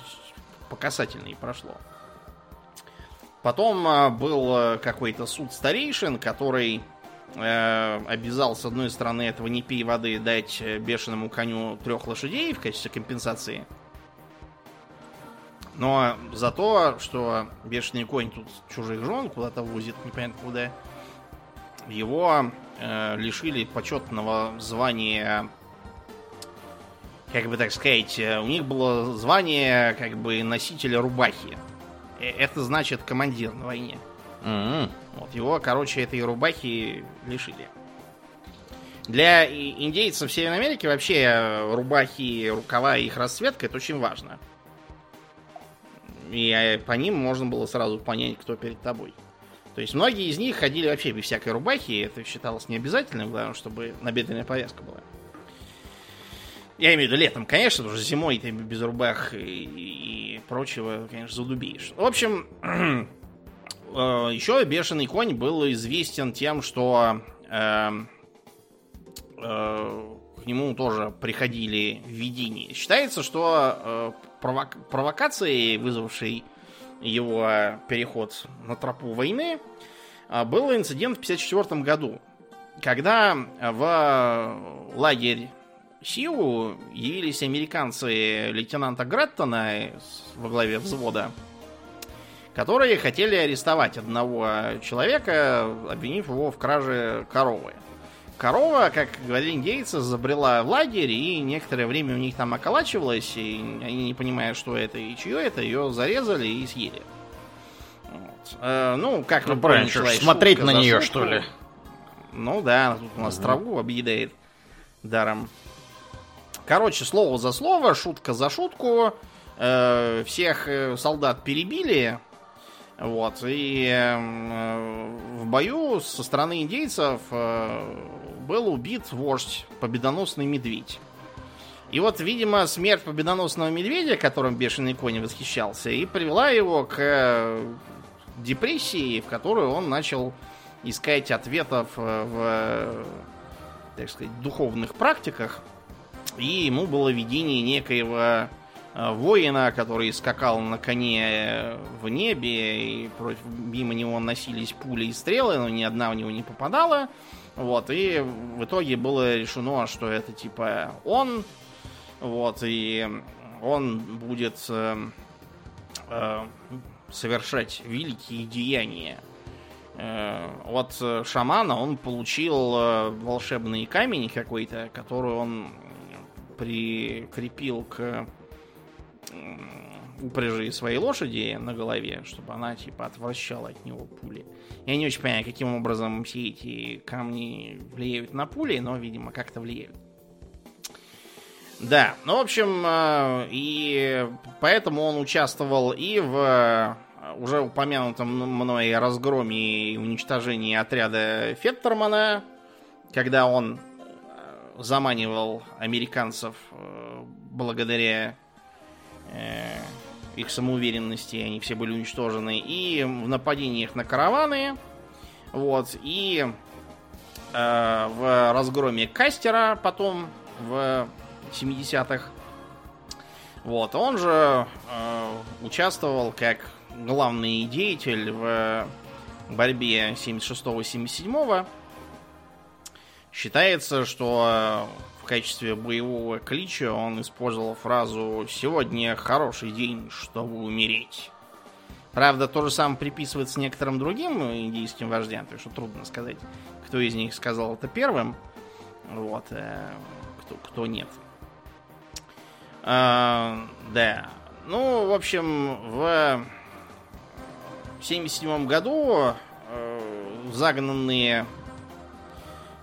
по касательной прошло. Потом а, был а, какой-то суд старейшин, который э, обязал, с одной стороны, этого не пей воды дать э, бешеному коню трех лошадей в качестве компенсации. Но за то, что бешеный конь тут чужих жен куда-то возит, непонятно куда, его э, лишили почетного звания, как бы так сказать, э, у них было звание как бы носителя рубахи. Э, Это значит командир на войне. М-м. Вот его, короче, этой рубахи лишили. Для индейцев Северной Америки вообще э, рубахи, рукава и их расцветка это очень важно. И э, по ним можно было сразу понять, кто перед тобой. То есть многие из них ходили вообще без всякой рубахи, и это считалось необязательным, главное, чтобы набедренная повязка была. Я имею в виду летом, конечно, потому что зимой ты без рубах и, и прочего, конечно, задубеешь. В общем, Э, Еще бешеный конь был известен тем, что э, э, к нему тоже приходили видения. Считается, что э, провок- провокацией, вызвавшей его переход на тропу войны, э, был инцидент в 1954 году, когда в лагерь Сиу явились американцы лейтенанта Греттона с- во главе взвода, которые хотели арестовать одного человека, обвинив его в краже коровы. Корова, как говорили индейцы, забрела в лагерь и некоторое время у них там околачивалась, и они, не понимая, что это и чье это, ее зарезали и съели. Вот. Э, ну, как Ну, правильно, смотреть на нее, что ли? Ну да, она тут у нас траву объедает даром. Короче, слово за слово, шутка за шутку. Э, всех э, солдат перебили. Вот. И э, в бою со стороны индейцев э, был убит вождь, победоносный медведь. И вот, видимо, смерть победоносного медведя, которым бешеный конь восхищался, и привела его к э, депрессии, в которую он начал искать ответов э, в, так сказать, духовных практиках. И ему было видение некоего э, воина, который скакал на коне э, в небе, и против, мимо него носились пули и стрелы, но ни одна в него не попадала. Вот, и в итоге было решено, что это типа он, вот, и он будет э, э, совершать великие деяния. Э, от э, шамана он получил волшебный камень какой-то, который он прикрепил к упряжи своей лошади на голове, чтобы она типа отвращала от него пули. Я не очень понимаю, каким образом все эти камни влияют на пули, но, видимо, как-то влияют. Да, ну, в общем, э, и поэтому он участвовал и в э, уже упомянутом мной разгроме и уничтожении отряда Феттермана, когда он заманивал американцев э, благодаря э, их самоуверенности, они все были уничтожены, и в нападениях на караваны, вот, и э, в разгроме Кастера потом в 70-х. Вот, он же э, участвовал как главный деятель в борьбе 76-77. Считается, что в качестве боевого клича он использовал фразу «Сегодня хороший день, чтобы умереть». Правда, то же самое приписывается некоторым другим индийским вождям, так что трудно сказать, кто из них сказал это первым. Вот, э, кто, кто нет. А, да. Ну, в общем, в 1977 году э, загнанные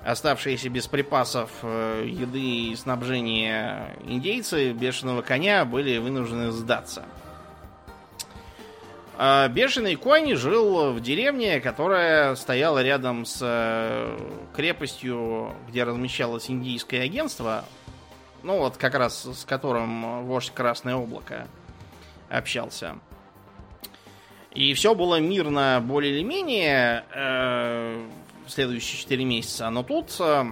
оставшиеся без припасов э, еды и снабжения индейцы бешеного коня были вынуждены сдаться. А бешеный конь жил в деревне, которая стояла рядом с э, крепостью, где размещалось индийское агентство, ну вот как раз с которым вождь Красное Облако общался. И все было мирно более или менее. Э, следующие 4 месяца. Но тут э,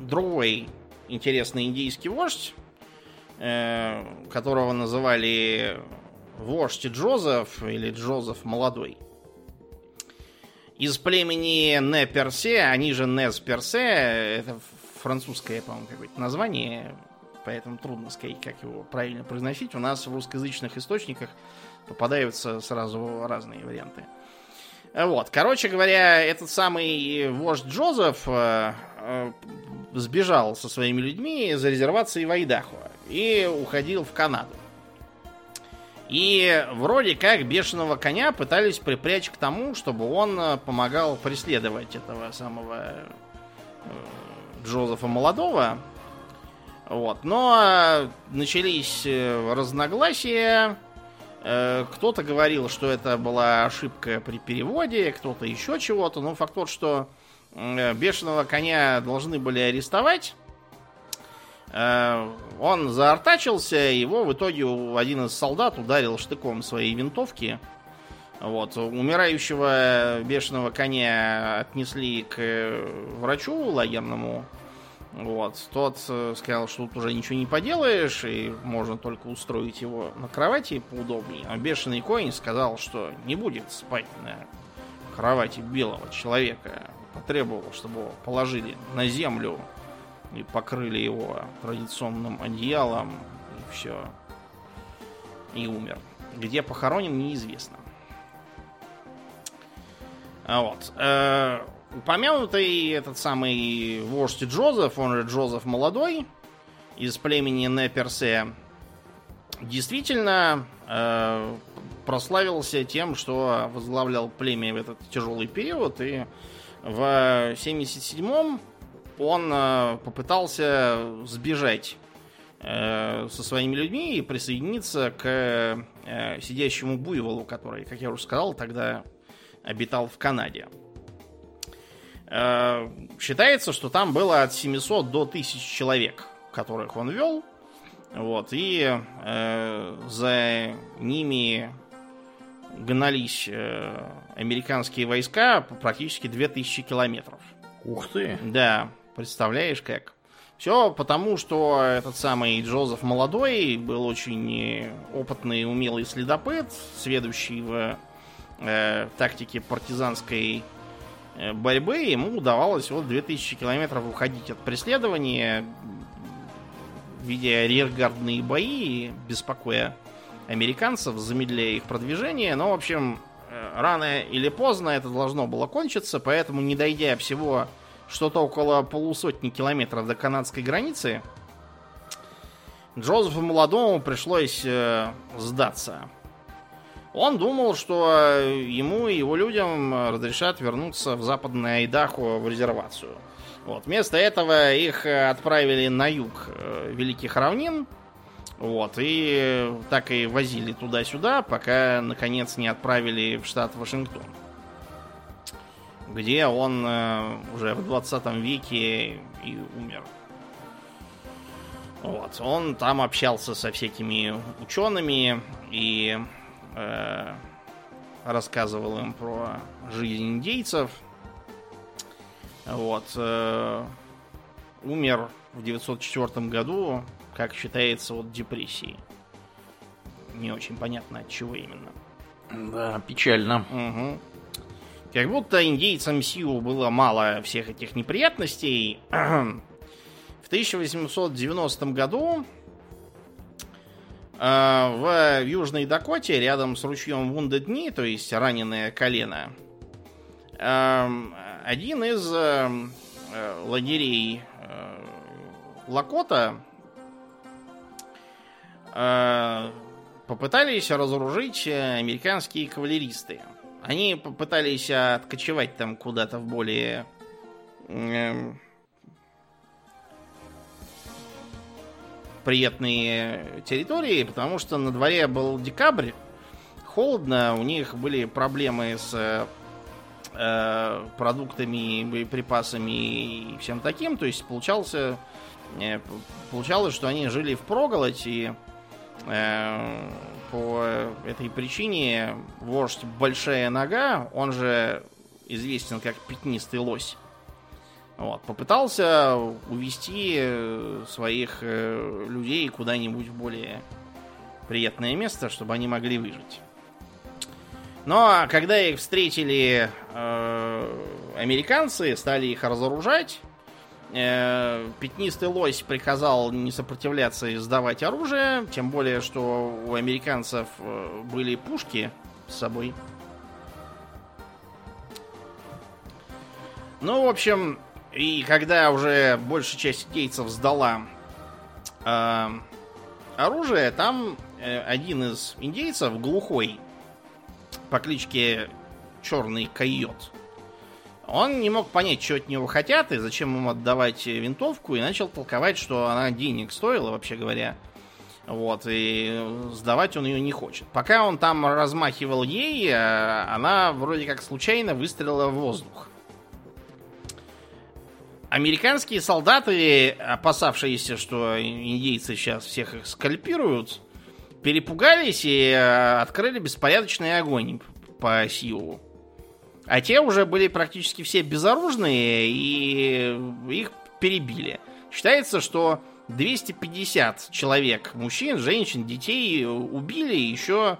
другой интересный индийский вождь, э, которого называли вождь Джозеф или Джозеф Молодой. Из племени Не-Персе, они же Нес-Персе, это французское, по-моему, какое-то название, поэтому трудно сказать, как его правильно произносить. У нас в русскоязычных источниках попадаются сразу разные варианты. Вот, короче говоря, этот самый вождь Джозеф э, э, сбежал со своими людьми за резервацией в Айдахо и уходил в Канаду. И вроде как бешеного коня пытались припрячь к тому, чтобы он э, помогал преследовать этого самого Джозефа Молодого. Вот. Но начались разногласия, кто-то говорил, что это была ошибка при переводе, кто-то еще чего-то. Но факт тот, что э, бешеного коня должны были арестовать. Э, он заортачился, его в итоге один из солдат ударил штыком своей винтовки. Вот. Умирающего бешеного коня отнесли к врачу лагерному. Вот. Тот э, сказал, что тут уже ничего не поделаешь, и можно только устроить его на кровати поудобнее. А бешеный конь сказал, что не будет спать на кровати белого человека. Потребовал, чтобы его положили на землю и покрыли его традиционным одеялом, и все. И умер. Где похоронен, неизвестно. А вот. Упомянутый этот самый вождь Джозеф, он же Джозеф Молодой, из племени Неперсе, действительно э, прославился тем, что возглавлял племя в этот тяжелый период, и в 77-м он э, попытался сбежать э, со своими людьми и присоединиться к э, сидящему буйволу, который, как я уже сказал, тогда обитал в Канаде. Э, считается, что там было от 700 до 1000 человек, которых он вел. Вот, и э, за ними гнались э, американские войска практически 2000 километров. Ух ты! Да, представляешь как? Все потому, что этот самый Джозеф Молодой был очень опытный и умелый следопыт, сведущий в э, тактике партизанской борьбы ему удавалось вот 2000 километров уходить от преследования, видя рергардные бои, беспокоя американцев, замедляя их продвижение. Но, в общем, э, рано или поздно это должно было кончиться, поэтому, не дойдя всего что-то около полусотни километров до канадской границы, Джозефу Молодому пришлось э, сдаться. Он думал, что ему и его людям разрешат вернуться в западное Айдахо в резервацию. Вот. Вместо этого их отправили на юг э, Великих Равнин. Вот, и так и возили туда-сюда, пока, наконец, не отправили в штат Вашингтон. Где он э, уже в 20 веке и умер. Вот, он там общался со всякими учеными и э, рассказывал им про жизнь индейцев. Вот. Э, умер в 904 году, как считается, от депрессии. Не очень понятно, от чего именно. Да, печально. Угу. Как будто индейцам Сиу было мало всех этих неприятностей. В 1890 году в Южной Дакоте, рядом с ручьем Вундедни, то есть раненое колено, э, один из э, лагерей Лакота попытались разоружить американские кавалеристы. Они попытались откочевать там куда-то в более приятные территории, потому что на дворе был декабрь, холодно, у них были проблемы с э, продуктами, боеприпасами и всем таким, то есть получался, э, получалось, что они жили в проголодь и э, по этой причине вождь Большая Нога, он же известен как пятнистый лось, вот, попытался увести э, своих э, людей куда-нибудь в более приятное место, чтобы они могли выжить. Но когда их встретили э, американцы, стали их разоружать, э, пятнистый лось приказал не сопротивляться и сдавать оружие, тем более, что у американцев э, были пушки с собой. Ну, в общем, и когда уже большая часть индейцев сдала э, оружие, там э, один из индейцев, глухой, по кличке Черный Койот, он не мог понять, что от него хотят и зачем ему отдавать винтовку, и начал толковать, что она денег стоила, вообще говоря. Вот, и сдавать он ее не хочет. Пока он там размахивал ей, э, она вроде как случайно выстрелила в воздух. Американские солдаты, опасавшиеся, что индейцы сейчас всех их скальпируют, перепугались и э, открыли беспорядочный огонь по Сиу. А те уже были практически все безоружные, и их перебили. Считается, что 250 человек, мужчин, женщин, детей убили, еще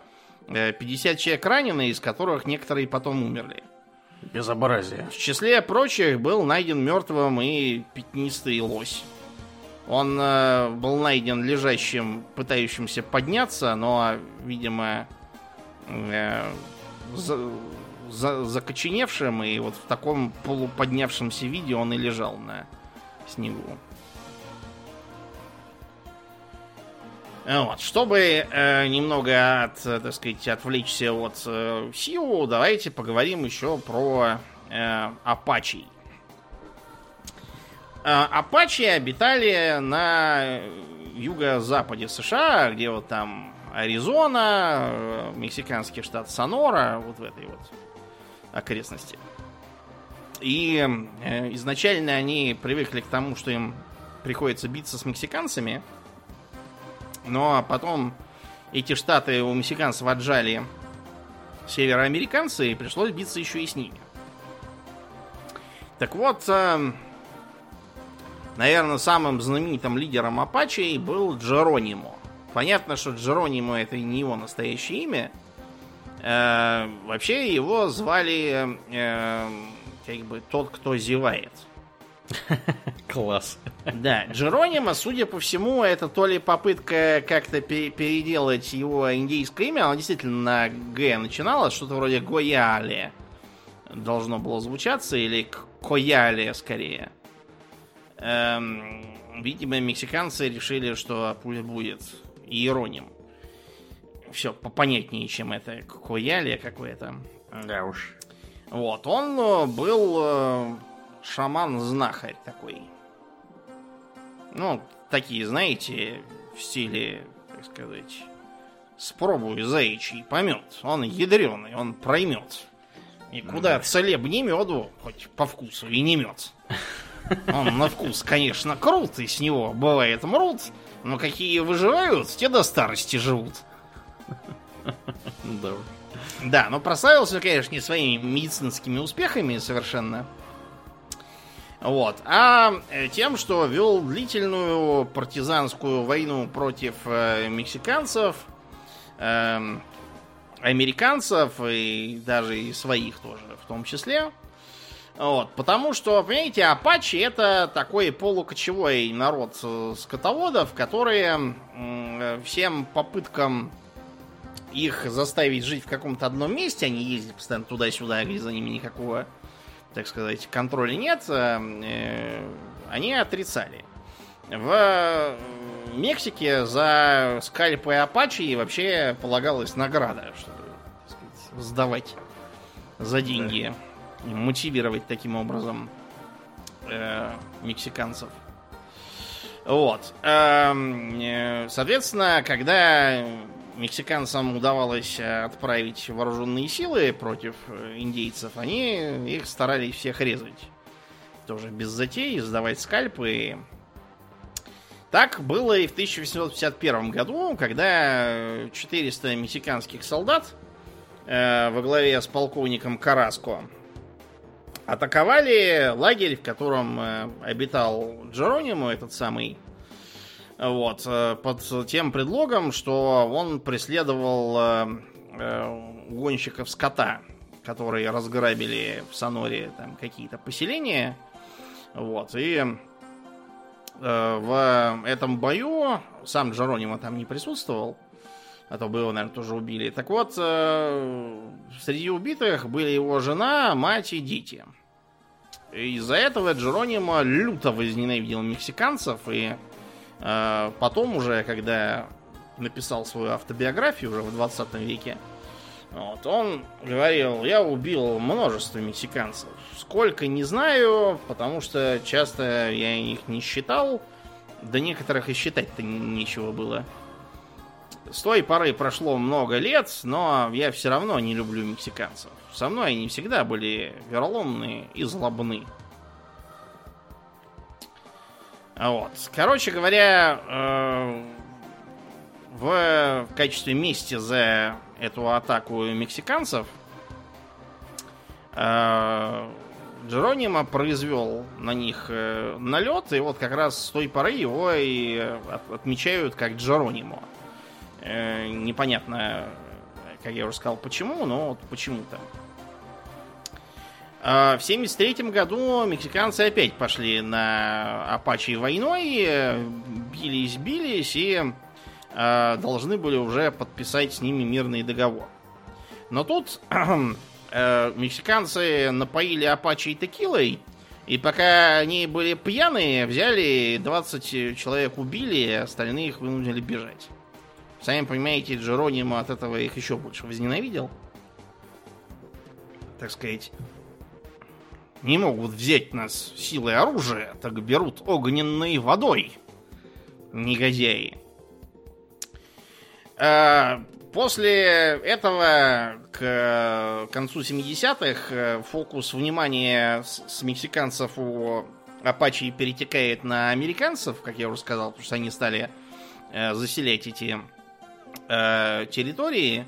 50 э, человек ранены, из которых некоторые потом умерли. Безобразие. В числе прочих был найден мертвым и пятнистый лось. Он э, был найден лежащим, пытающимся подняться, но, видимо, э, за, за, закоченевшим, и вот в таком полуподнявшемся виде он и лежал на снегу. Вот. Чтобы э, немного от, так сказать, отвлечься от э, Сиу, давайте поговорим еще про э, апачей. Э, апачи обитали на юго-западе США, где вот там Аризона, э, мексиканский штат Сонора, вот в этой вот окрестности. И э, изначально они привыкли к тому, что им приходится биться с мексиканцами – но потом эти штаты у мексиканцев отжали североамериканцы, и пришлось биться еще и с ними. Так вот, э, наверное, самым знаменитым лидером Апачей был Джеронимо. Понятно, что Джеронимо это не его настоящее имя. Э, вообще его звали э, как бы тот, кто зевает. Класс. Да, Джеронима, судя по всему, это то ли попытка как-то переделать его индийское имя, оно действительно на Г начиналось, что-то вроде Гояли должно было звучаться, или Кояли скорее. Эм, видимо, мексиканцы решили, что пусть будет иероним. Все попонятнее, чем это Кояли какое-то. Да уж. Вот, он э, был э, шаман-знахарь такой. Ну, такие, знаете, в стиле, так сказать, спробуй заячий помет. Он ядреный, он проймет. И куда целебнее меду, хоть по вкусу, и не мед. Он на вкус, конечно, крут, и с него бывает мрут, но какие выживают, те до старости живут. Да. Да, но прославился, конечно, не своими медицинскими успехами совершенно. Вот. А э, тем, что вел длительную партизанскую войну против э, мексиканцев, эм, американцев и даже и своих тоже в том числе. Вот, потому что, понимаете, апачи это такой полукочевой народ скотоводов, которые э, всем попыткам их заставить жить в каком-то одном месте, они ездят постоянно туда-сюда, где за ними никакого, так сказать, контроля нет, э, они отрицали. В Мексике за скальпы апачи вообще полагалась награда, чтобы так сказать, сдавать за деньги. Да мотивировать таким образом э, мексиканцев. Вот. Эм, э, соответственно, когда мексиканцам удавалось отправить вооруженные силы против э, индейцев, они их старались всех резать. Тоже без затей, сдавать скальпы. Так было и в 1851 году, когда 400 мексиканских солдат э, во главе с полковником Караско атаковали лагерь, в котором э, обитал Джеронимо, этот самый, вот, э, под тем предлогом, что он преследовал э, гонщиков скота, которые разграбили в Соноре там какие-то поселения. Вот, и в этом бою сам Джеронимо там не присутствовал, а то бы его, наверное, тоже убили. Так вот, среди убитых были его жена, мать и дети. Из-за этого Джеронимо люто возненавидел мексиканцев, и э, потом уже, когда написал свою автобиографию уже в 20 веке, вот, он говорил, я убил множество мексиканцев. Сколько, не знаю, потому что часто я их не считал, да некоторых и считать-то нечего было. С той поры прошло много лет, но я все равно не люблю мексиканцев. Со мной они всегда были вероломные и злобны. Вот. Короче говоря, э, в качестве мести за эту атаку мексиканцев э, Джеронимо произвел на них э, налет, и вот как раз с той поры его и отмечают как Джеронимо. Непонятно, как я уже сказал, почему, но вот почему-то. А, в 73 году мексиканцы опять пошли на Апачи войной, бились, бились и э, должны были уже подписать с ними мирный договор. Но тут э, мексиканцы напоили Апачи текилой, и пока они были пьяные, взяли 20 человек убили, остальные их вынудили бежать. Сами понимаете, Джеронимо от этого их еще больше возненавидел. Так сказать, не могут взять нас силой оружия, так берут огненной водой. Негодяи. А, после этого, к концу 70-х, э, фокус внимания с мексиканцев у Апачи перетекает на американцев, как я уже сказал, потому что они стали э, заселять эти э, территории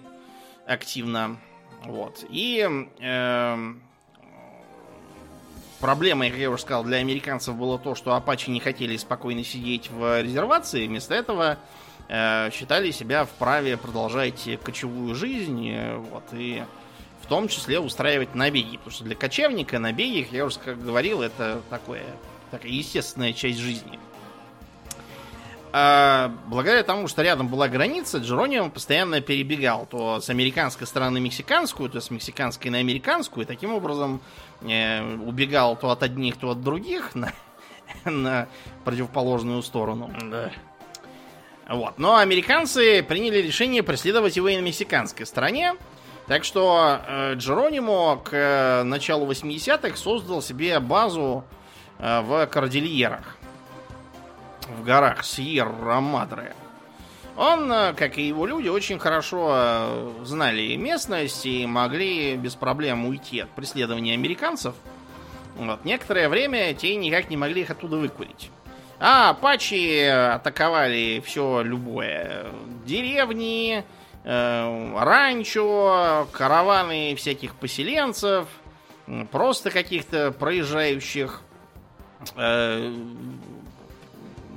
активно. Вот. И э, проблемой, как я уже сказал, для американцев было то, что апачи не хотели спокойно сидеть в резервации, вместо этого э, считали себя вправе продолжать кочевую жизнь, э, вот, и в том числе устраивать набеги, потому что для кочевника набеги, как я уже как говорил, это такое, такая естественная часть жизни. А, благодаря тому, что рядом была граница, Джеронимо постоянно перебегал то с американской стороны на мексиканскую, то с мексиканской на американскую, и таким образом э, убегал то от одних, то от других на, на противоположную сторону. Да. Вот. Но американцы приняли решение преследовать его и на мексиканской стороне. Так что э, Джеронимо к э, началу 80-х создал себе базу э, в Кордильерах в горах Сьерра-Мадре. Он, э, как и его люди, очень хорошо э, знали местность и могли без проблем уйти от преследования американцев. Вот. Некоторое время те никак не могли их оттуда выкурить. А апачи атаковали все любое. Деревни, э, ранчо, караваны всяких поселенцев, просто каких-то проезжающих. Э,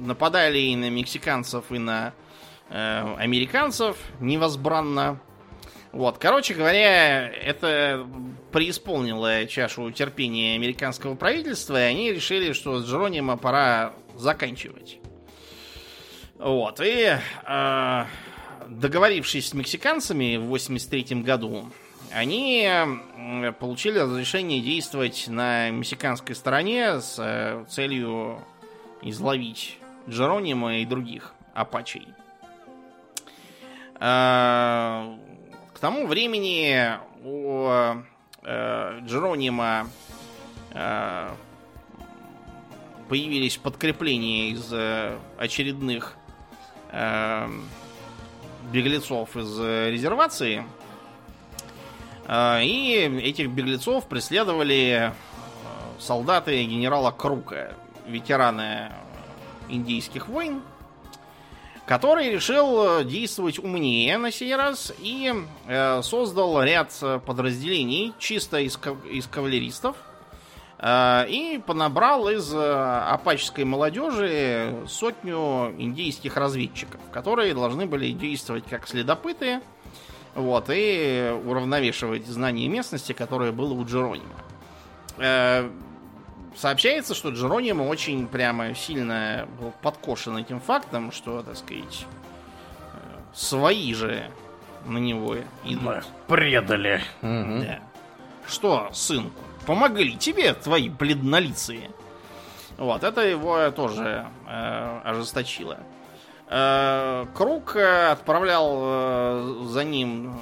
нападали и на мексиканцев, и на э, американцев невозбранно. Вот, короче говоря, это преисполнило чашу терпения американского правительства, и они решили, что с Джеронима пора заканчивать. Вот, и э, договорившись с мексиканцами в 83 году, они получили разрешение действовать на мексиканской стороне с э, целью изловить Джеронима и других апачей. Э, к тому времени у э, Джеронима э, появились подкрепления из э, очередных беглецов из резервации. Э, и этих беглецов преследовали солдаты генерала Крука, ветераны индийских войн, который решил действовать умнее на сей раз и э, создал ряд подразделений чисто из, из кавалеристов – Э, и понабрал из э, апаческой молодежи сотню индийских разведчиков, которые должны были действовать как следопыты, вот, и уравновешивать знания местности, которое было у Джеронима. Э, сообщается, что Джеронима очень прямо сильно был подкошен этим фактом, что, так сказать, свои же на него идут. Предали. Да. Что, сынку, помогли тебе твои бледнолицые. Вот, это его тоже э, ожесточило. Э, Круг э, отправлял э, за ним э,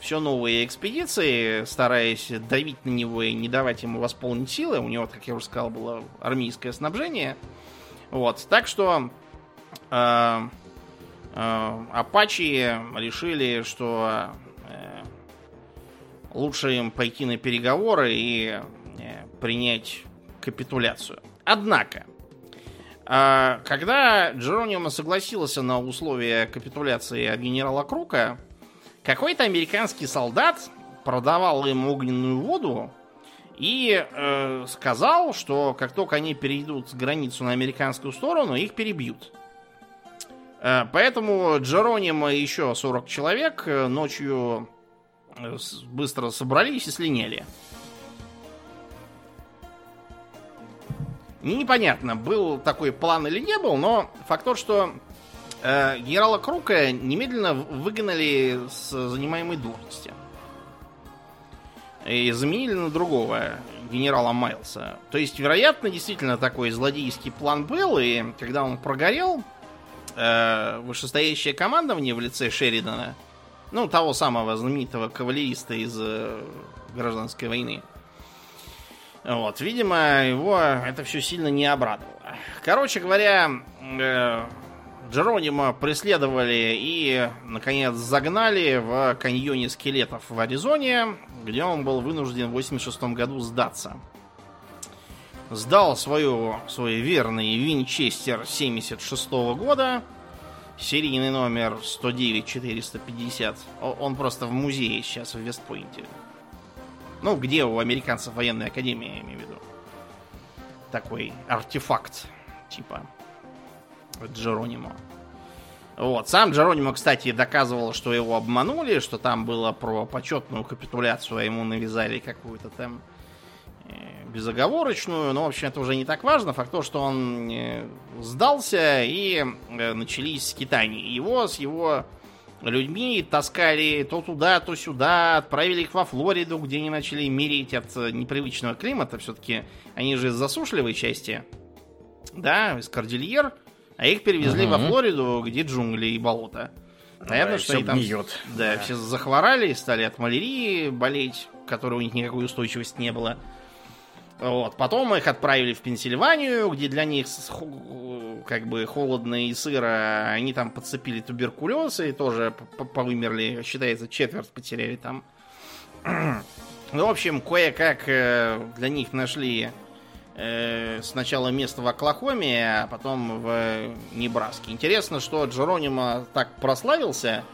все новые экспедиции, стараясь давить на него и не давать ему восполнить силы. У него, как я уже сказал, было армейское снабжение. Вот, так что э, э, Апачи решили, что лучше им пойти на переговоры и э, принять капитуляцию. Однако, а, когда Джеронимо согласился на условия капитуляции от генерала Крука, какой-то американский солдат продавал им огненную воду и э, сказал, что как только они перейдут границу на американскую сторону, их перебьют. Э, поэтому Джеронимо и еще 40 человек э, ночью быстро собрались и слиняли. Непонятно, был такой план или не был, но факт тот, что э, генерала Крука немедленно выгнали с занимаемой должности. И заменили на другого генерала Майлса. То есть, вероятно, действительно такой злодейский план был, и когда он прогорел, э, вышестоящее командование в лице Шеридана – ну, того самого знаменитого кавалериста из э, гражданской войны. Вот, видимо, его это все сильно не обрадовало. Короче говоря, э, Джеронима преследовали и, наконец, загнали в каньоне скелетов в Аризоне, где он был вынужден в 86 году сдаться. Сдал свою, свой верный Винчестер 76 года, серийный номер 109-450. Он просто в музее сейчас в Вестпойнте. Ну, где у американцев военная академия, я имею в виду. Такой артефакт, типа Джеронимо. Вот. Сам Джеронимо, кстати, доказывал, что его обманули, что там было про почетную капитуляцию, а ему навязали какую-то там безоговорочную, но, в общем, это уже не так важно. Факт то, что он э, сдался, и э, начались скитания. Его с его людьми таскали то туда, то сюда, отправили их во Флориду, где они начали мерить от э, непривычного климата. Все-таки они же из засушливой части, да, из Кордильер, а их перевезли угу. во Флориду, где джунгли и болото. Понятно, да, что они там гниет. Да, да, все захворали, стали от малярии болеть, которой у них никакой устойчивости не было. Вот. Потом их отправили в Пенсильванию, где для них как бы холодно и сыро. Они там подцепили туберкулез и тоже повымерли. Считается, четверть потеряли там. Ну, в общем, кое-как э, для них нашли э, сначала место в Оклахоме, а потом в Небраске. Интересно, что Джеронимо так прославился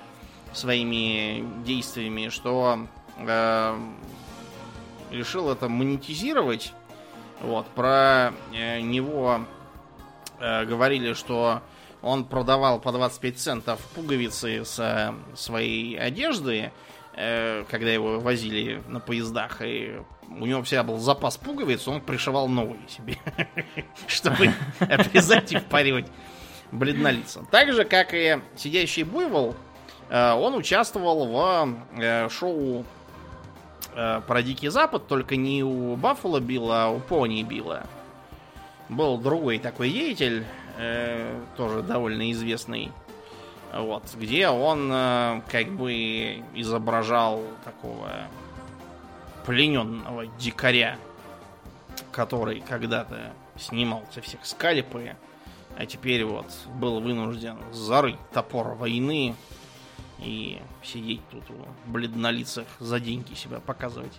своими действиями, что э, решил это монетизировать. Вот, про э, него э, говорили, что он продавал по 25 центов пуговицы с своей одежды, когда его возили на поездах, и у него вся был запас пуговиц, он пришивал новые себе, чтобы обрезать и впаривать бледнолицам. Так же, как и сидящий буйвол, э, он участвовал в шоу про Дикий Запад, только не у Баффала Билла, а у Пони Билла. Был другой такой деятель, тоже довольно известный вот, где он э, как бы изображал такого плененного дикаря, который когда-то снимался всех скальпы, а теперь вот был вынужден зарыть топор войны и сидеть тут у бледнолицах за деньги себя показывать.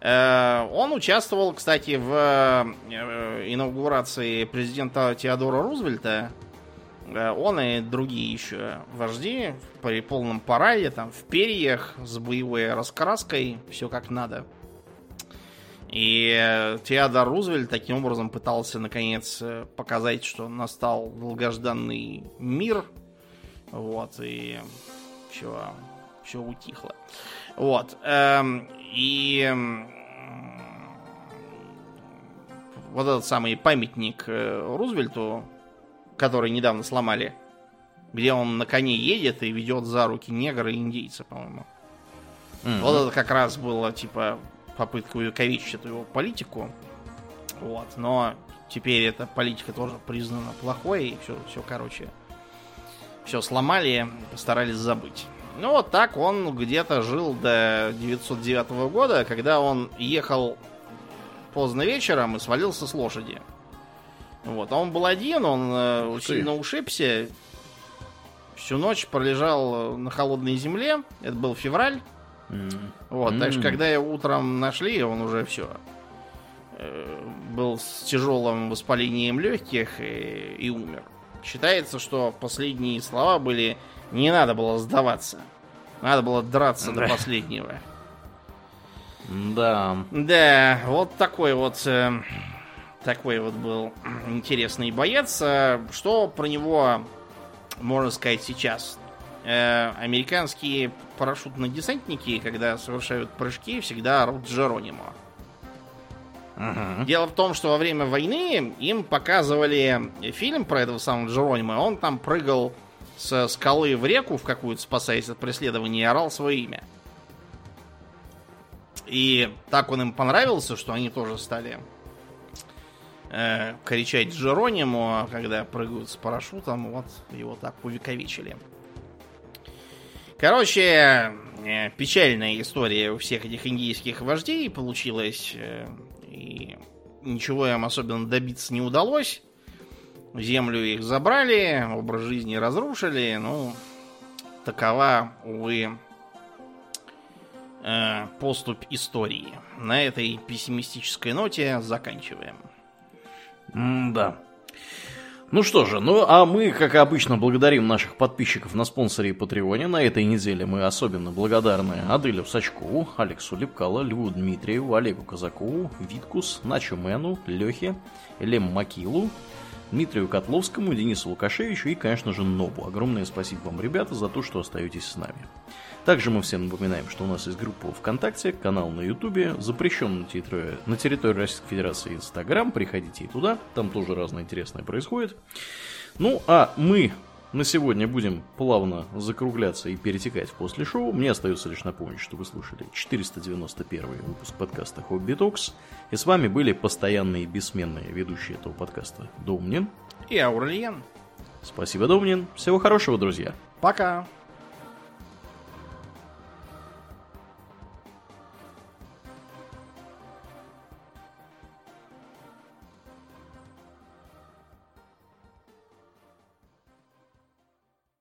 Э, он участвовал, кстати, в э, инаугурации президента Теодора Рузвельта Э, он и другие еще вожди при полном параде, там, в перьях, с боевой раскраской, все как надо. И э, Теодор Рузвельт таким образом пытался, наконец, э, показать, что настал долгожданный мир. Вот, и все, все утихло. Вот. Эм, и вот этот самый памятник Рузвельту который недавно сломали, где он на коне едет и ведет за руки негра и индейца, по-моему. Mm-hmm. Вот это как раз было, типа, попытка увековечить эту его политику. Вот, но теперь эта политика тоже признана плохой, и все, все, короче, все сломали, постарались забыть. Ну, вот так он где-то жил до 909 года, когда он ехал поздно вечером и свалился с лошади. Вот. А он был один, он э, сильно ушибся. Всю ночь пролежал на холодной земле. Это был февраль. Mm. Вот, mm. так что когда его утром нашли, он уже все э, был с тяжелым воспалением легких и, и умер. Считается, что последние слова были не надо было сдаваться. Надо было драться да. до последнего. Да. Да, вот такой вот э, такой вот был интересный боец. Э, что про него можно сказать сейчас? Э, американские парашютно-десантники, когда совершают прыжки, всегда орут Джеронимо. Uh-huh. Дело в том, что во время войны им показывали фильм про этого самого Джеронима. Он там прыгал с скалы в реку в какую-то, спасаясь от преследования, и орал свое имя. И так он им понравился, что они тоже стали э, кричать Джеронимо, а когда прыгают с парашютом, вот его так увековечили. Короче, э, печальная история у всех этих индийских вождей получилась. Э, и ничего им особенно добиться не удалось. Землю их забрали, образ жизни разрушили. Ну, такова, увы, э, поступь истории. На этой пессимистической ноте заканчиваем. М-да. Ну что же, ну а мы, как обычно, благодарим наших подписчиков на спонсоре и Патреоне. На этой неделе мы особенно благодарны Аделю Сачкову, Алексу Лепкало, Льву Дмитриеву, Олегу Казакову, Виткус, Начо Мэну, Лехе, Лем Макилу, Дмитрию Котловскому, Денису Лукашевичу и, конечно же, Нобу. Огромное спасибо вам, ребята, за то, что остаетесь с нами. Также мы всем напоминаем, что у нас есть группа ВКонтакте, канал на Ютубе, запрещен на территории, на территории Российской Федерации Инстаграм, приходите и туда, там тоже разное интересное происходит. Ну, а мы на сегодня будем плавно закругляться и перетекать после шоу. Мне остается лишь напомнить, что вы слушали 491 выпуск подкаста Хобби Токс. И с вами были постоянные и бессменные ведущие этого подкаста Домнин и Аурлиен. Спасибо, Домнин. Всего хорошего, друзья. Пока.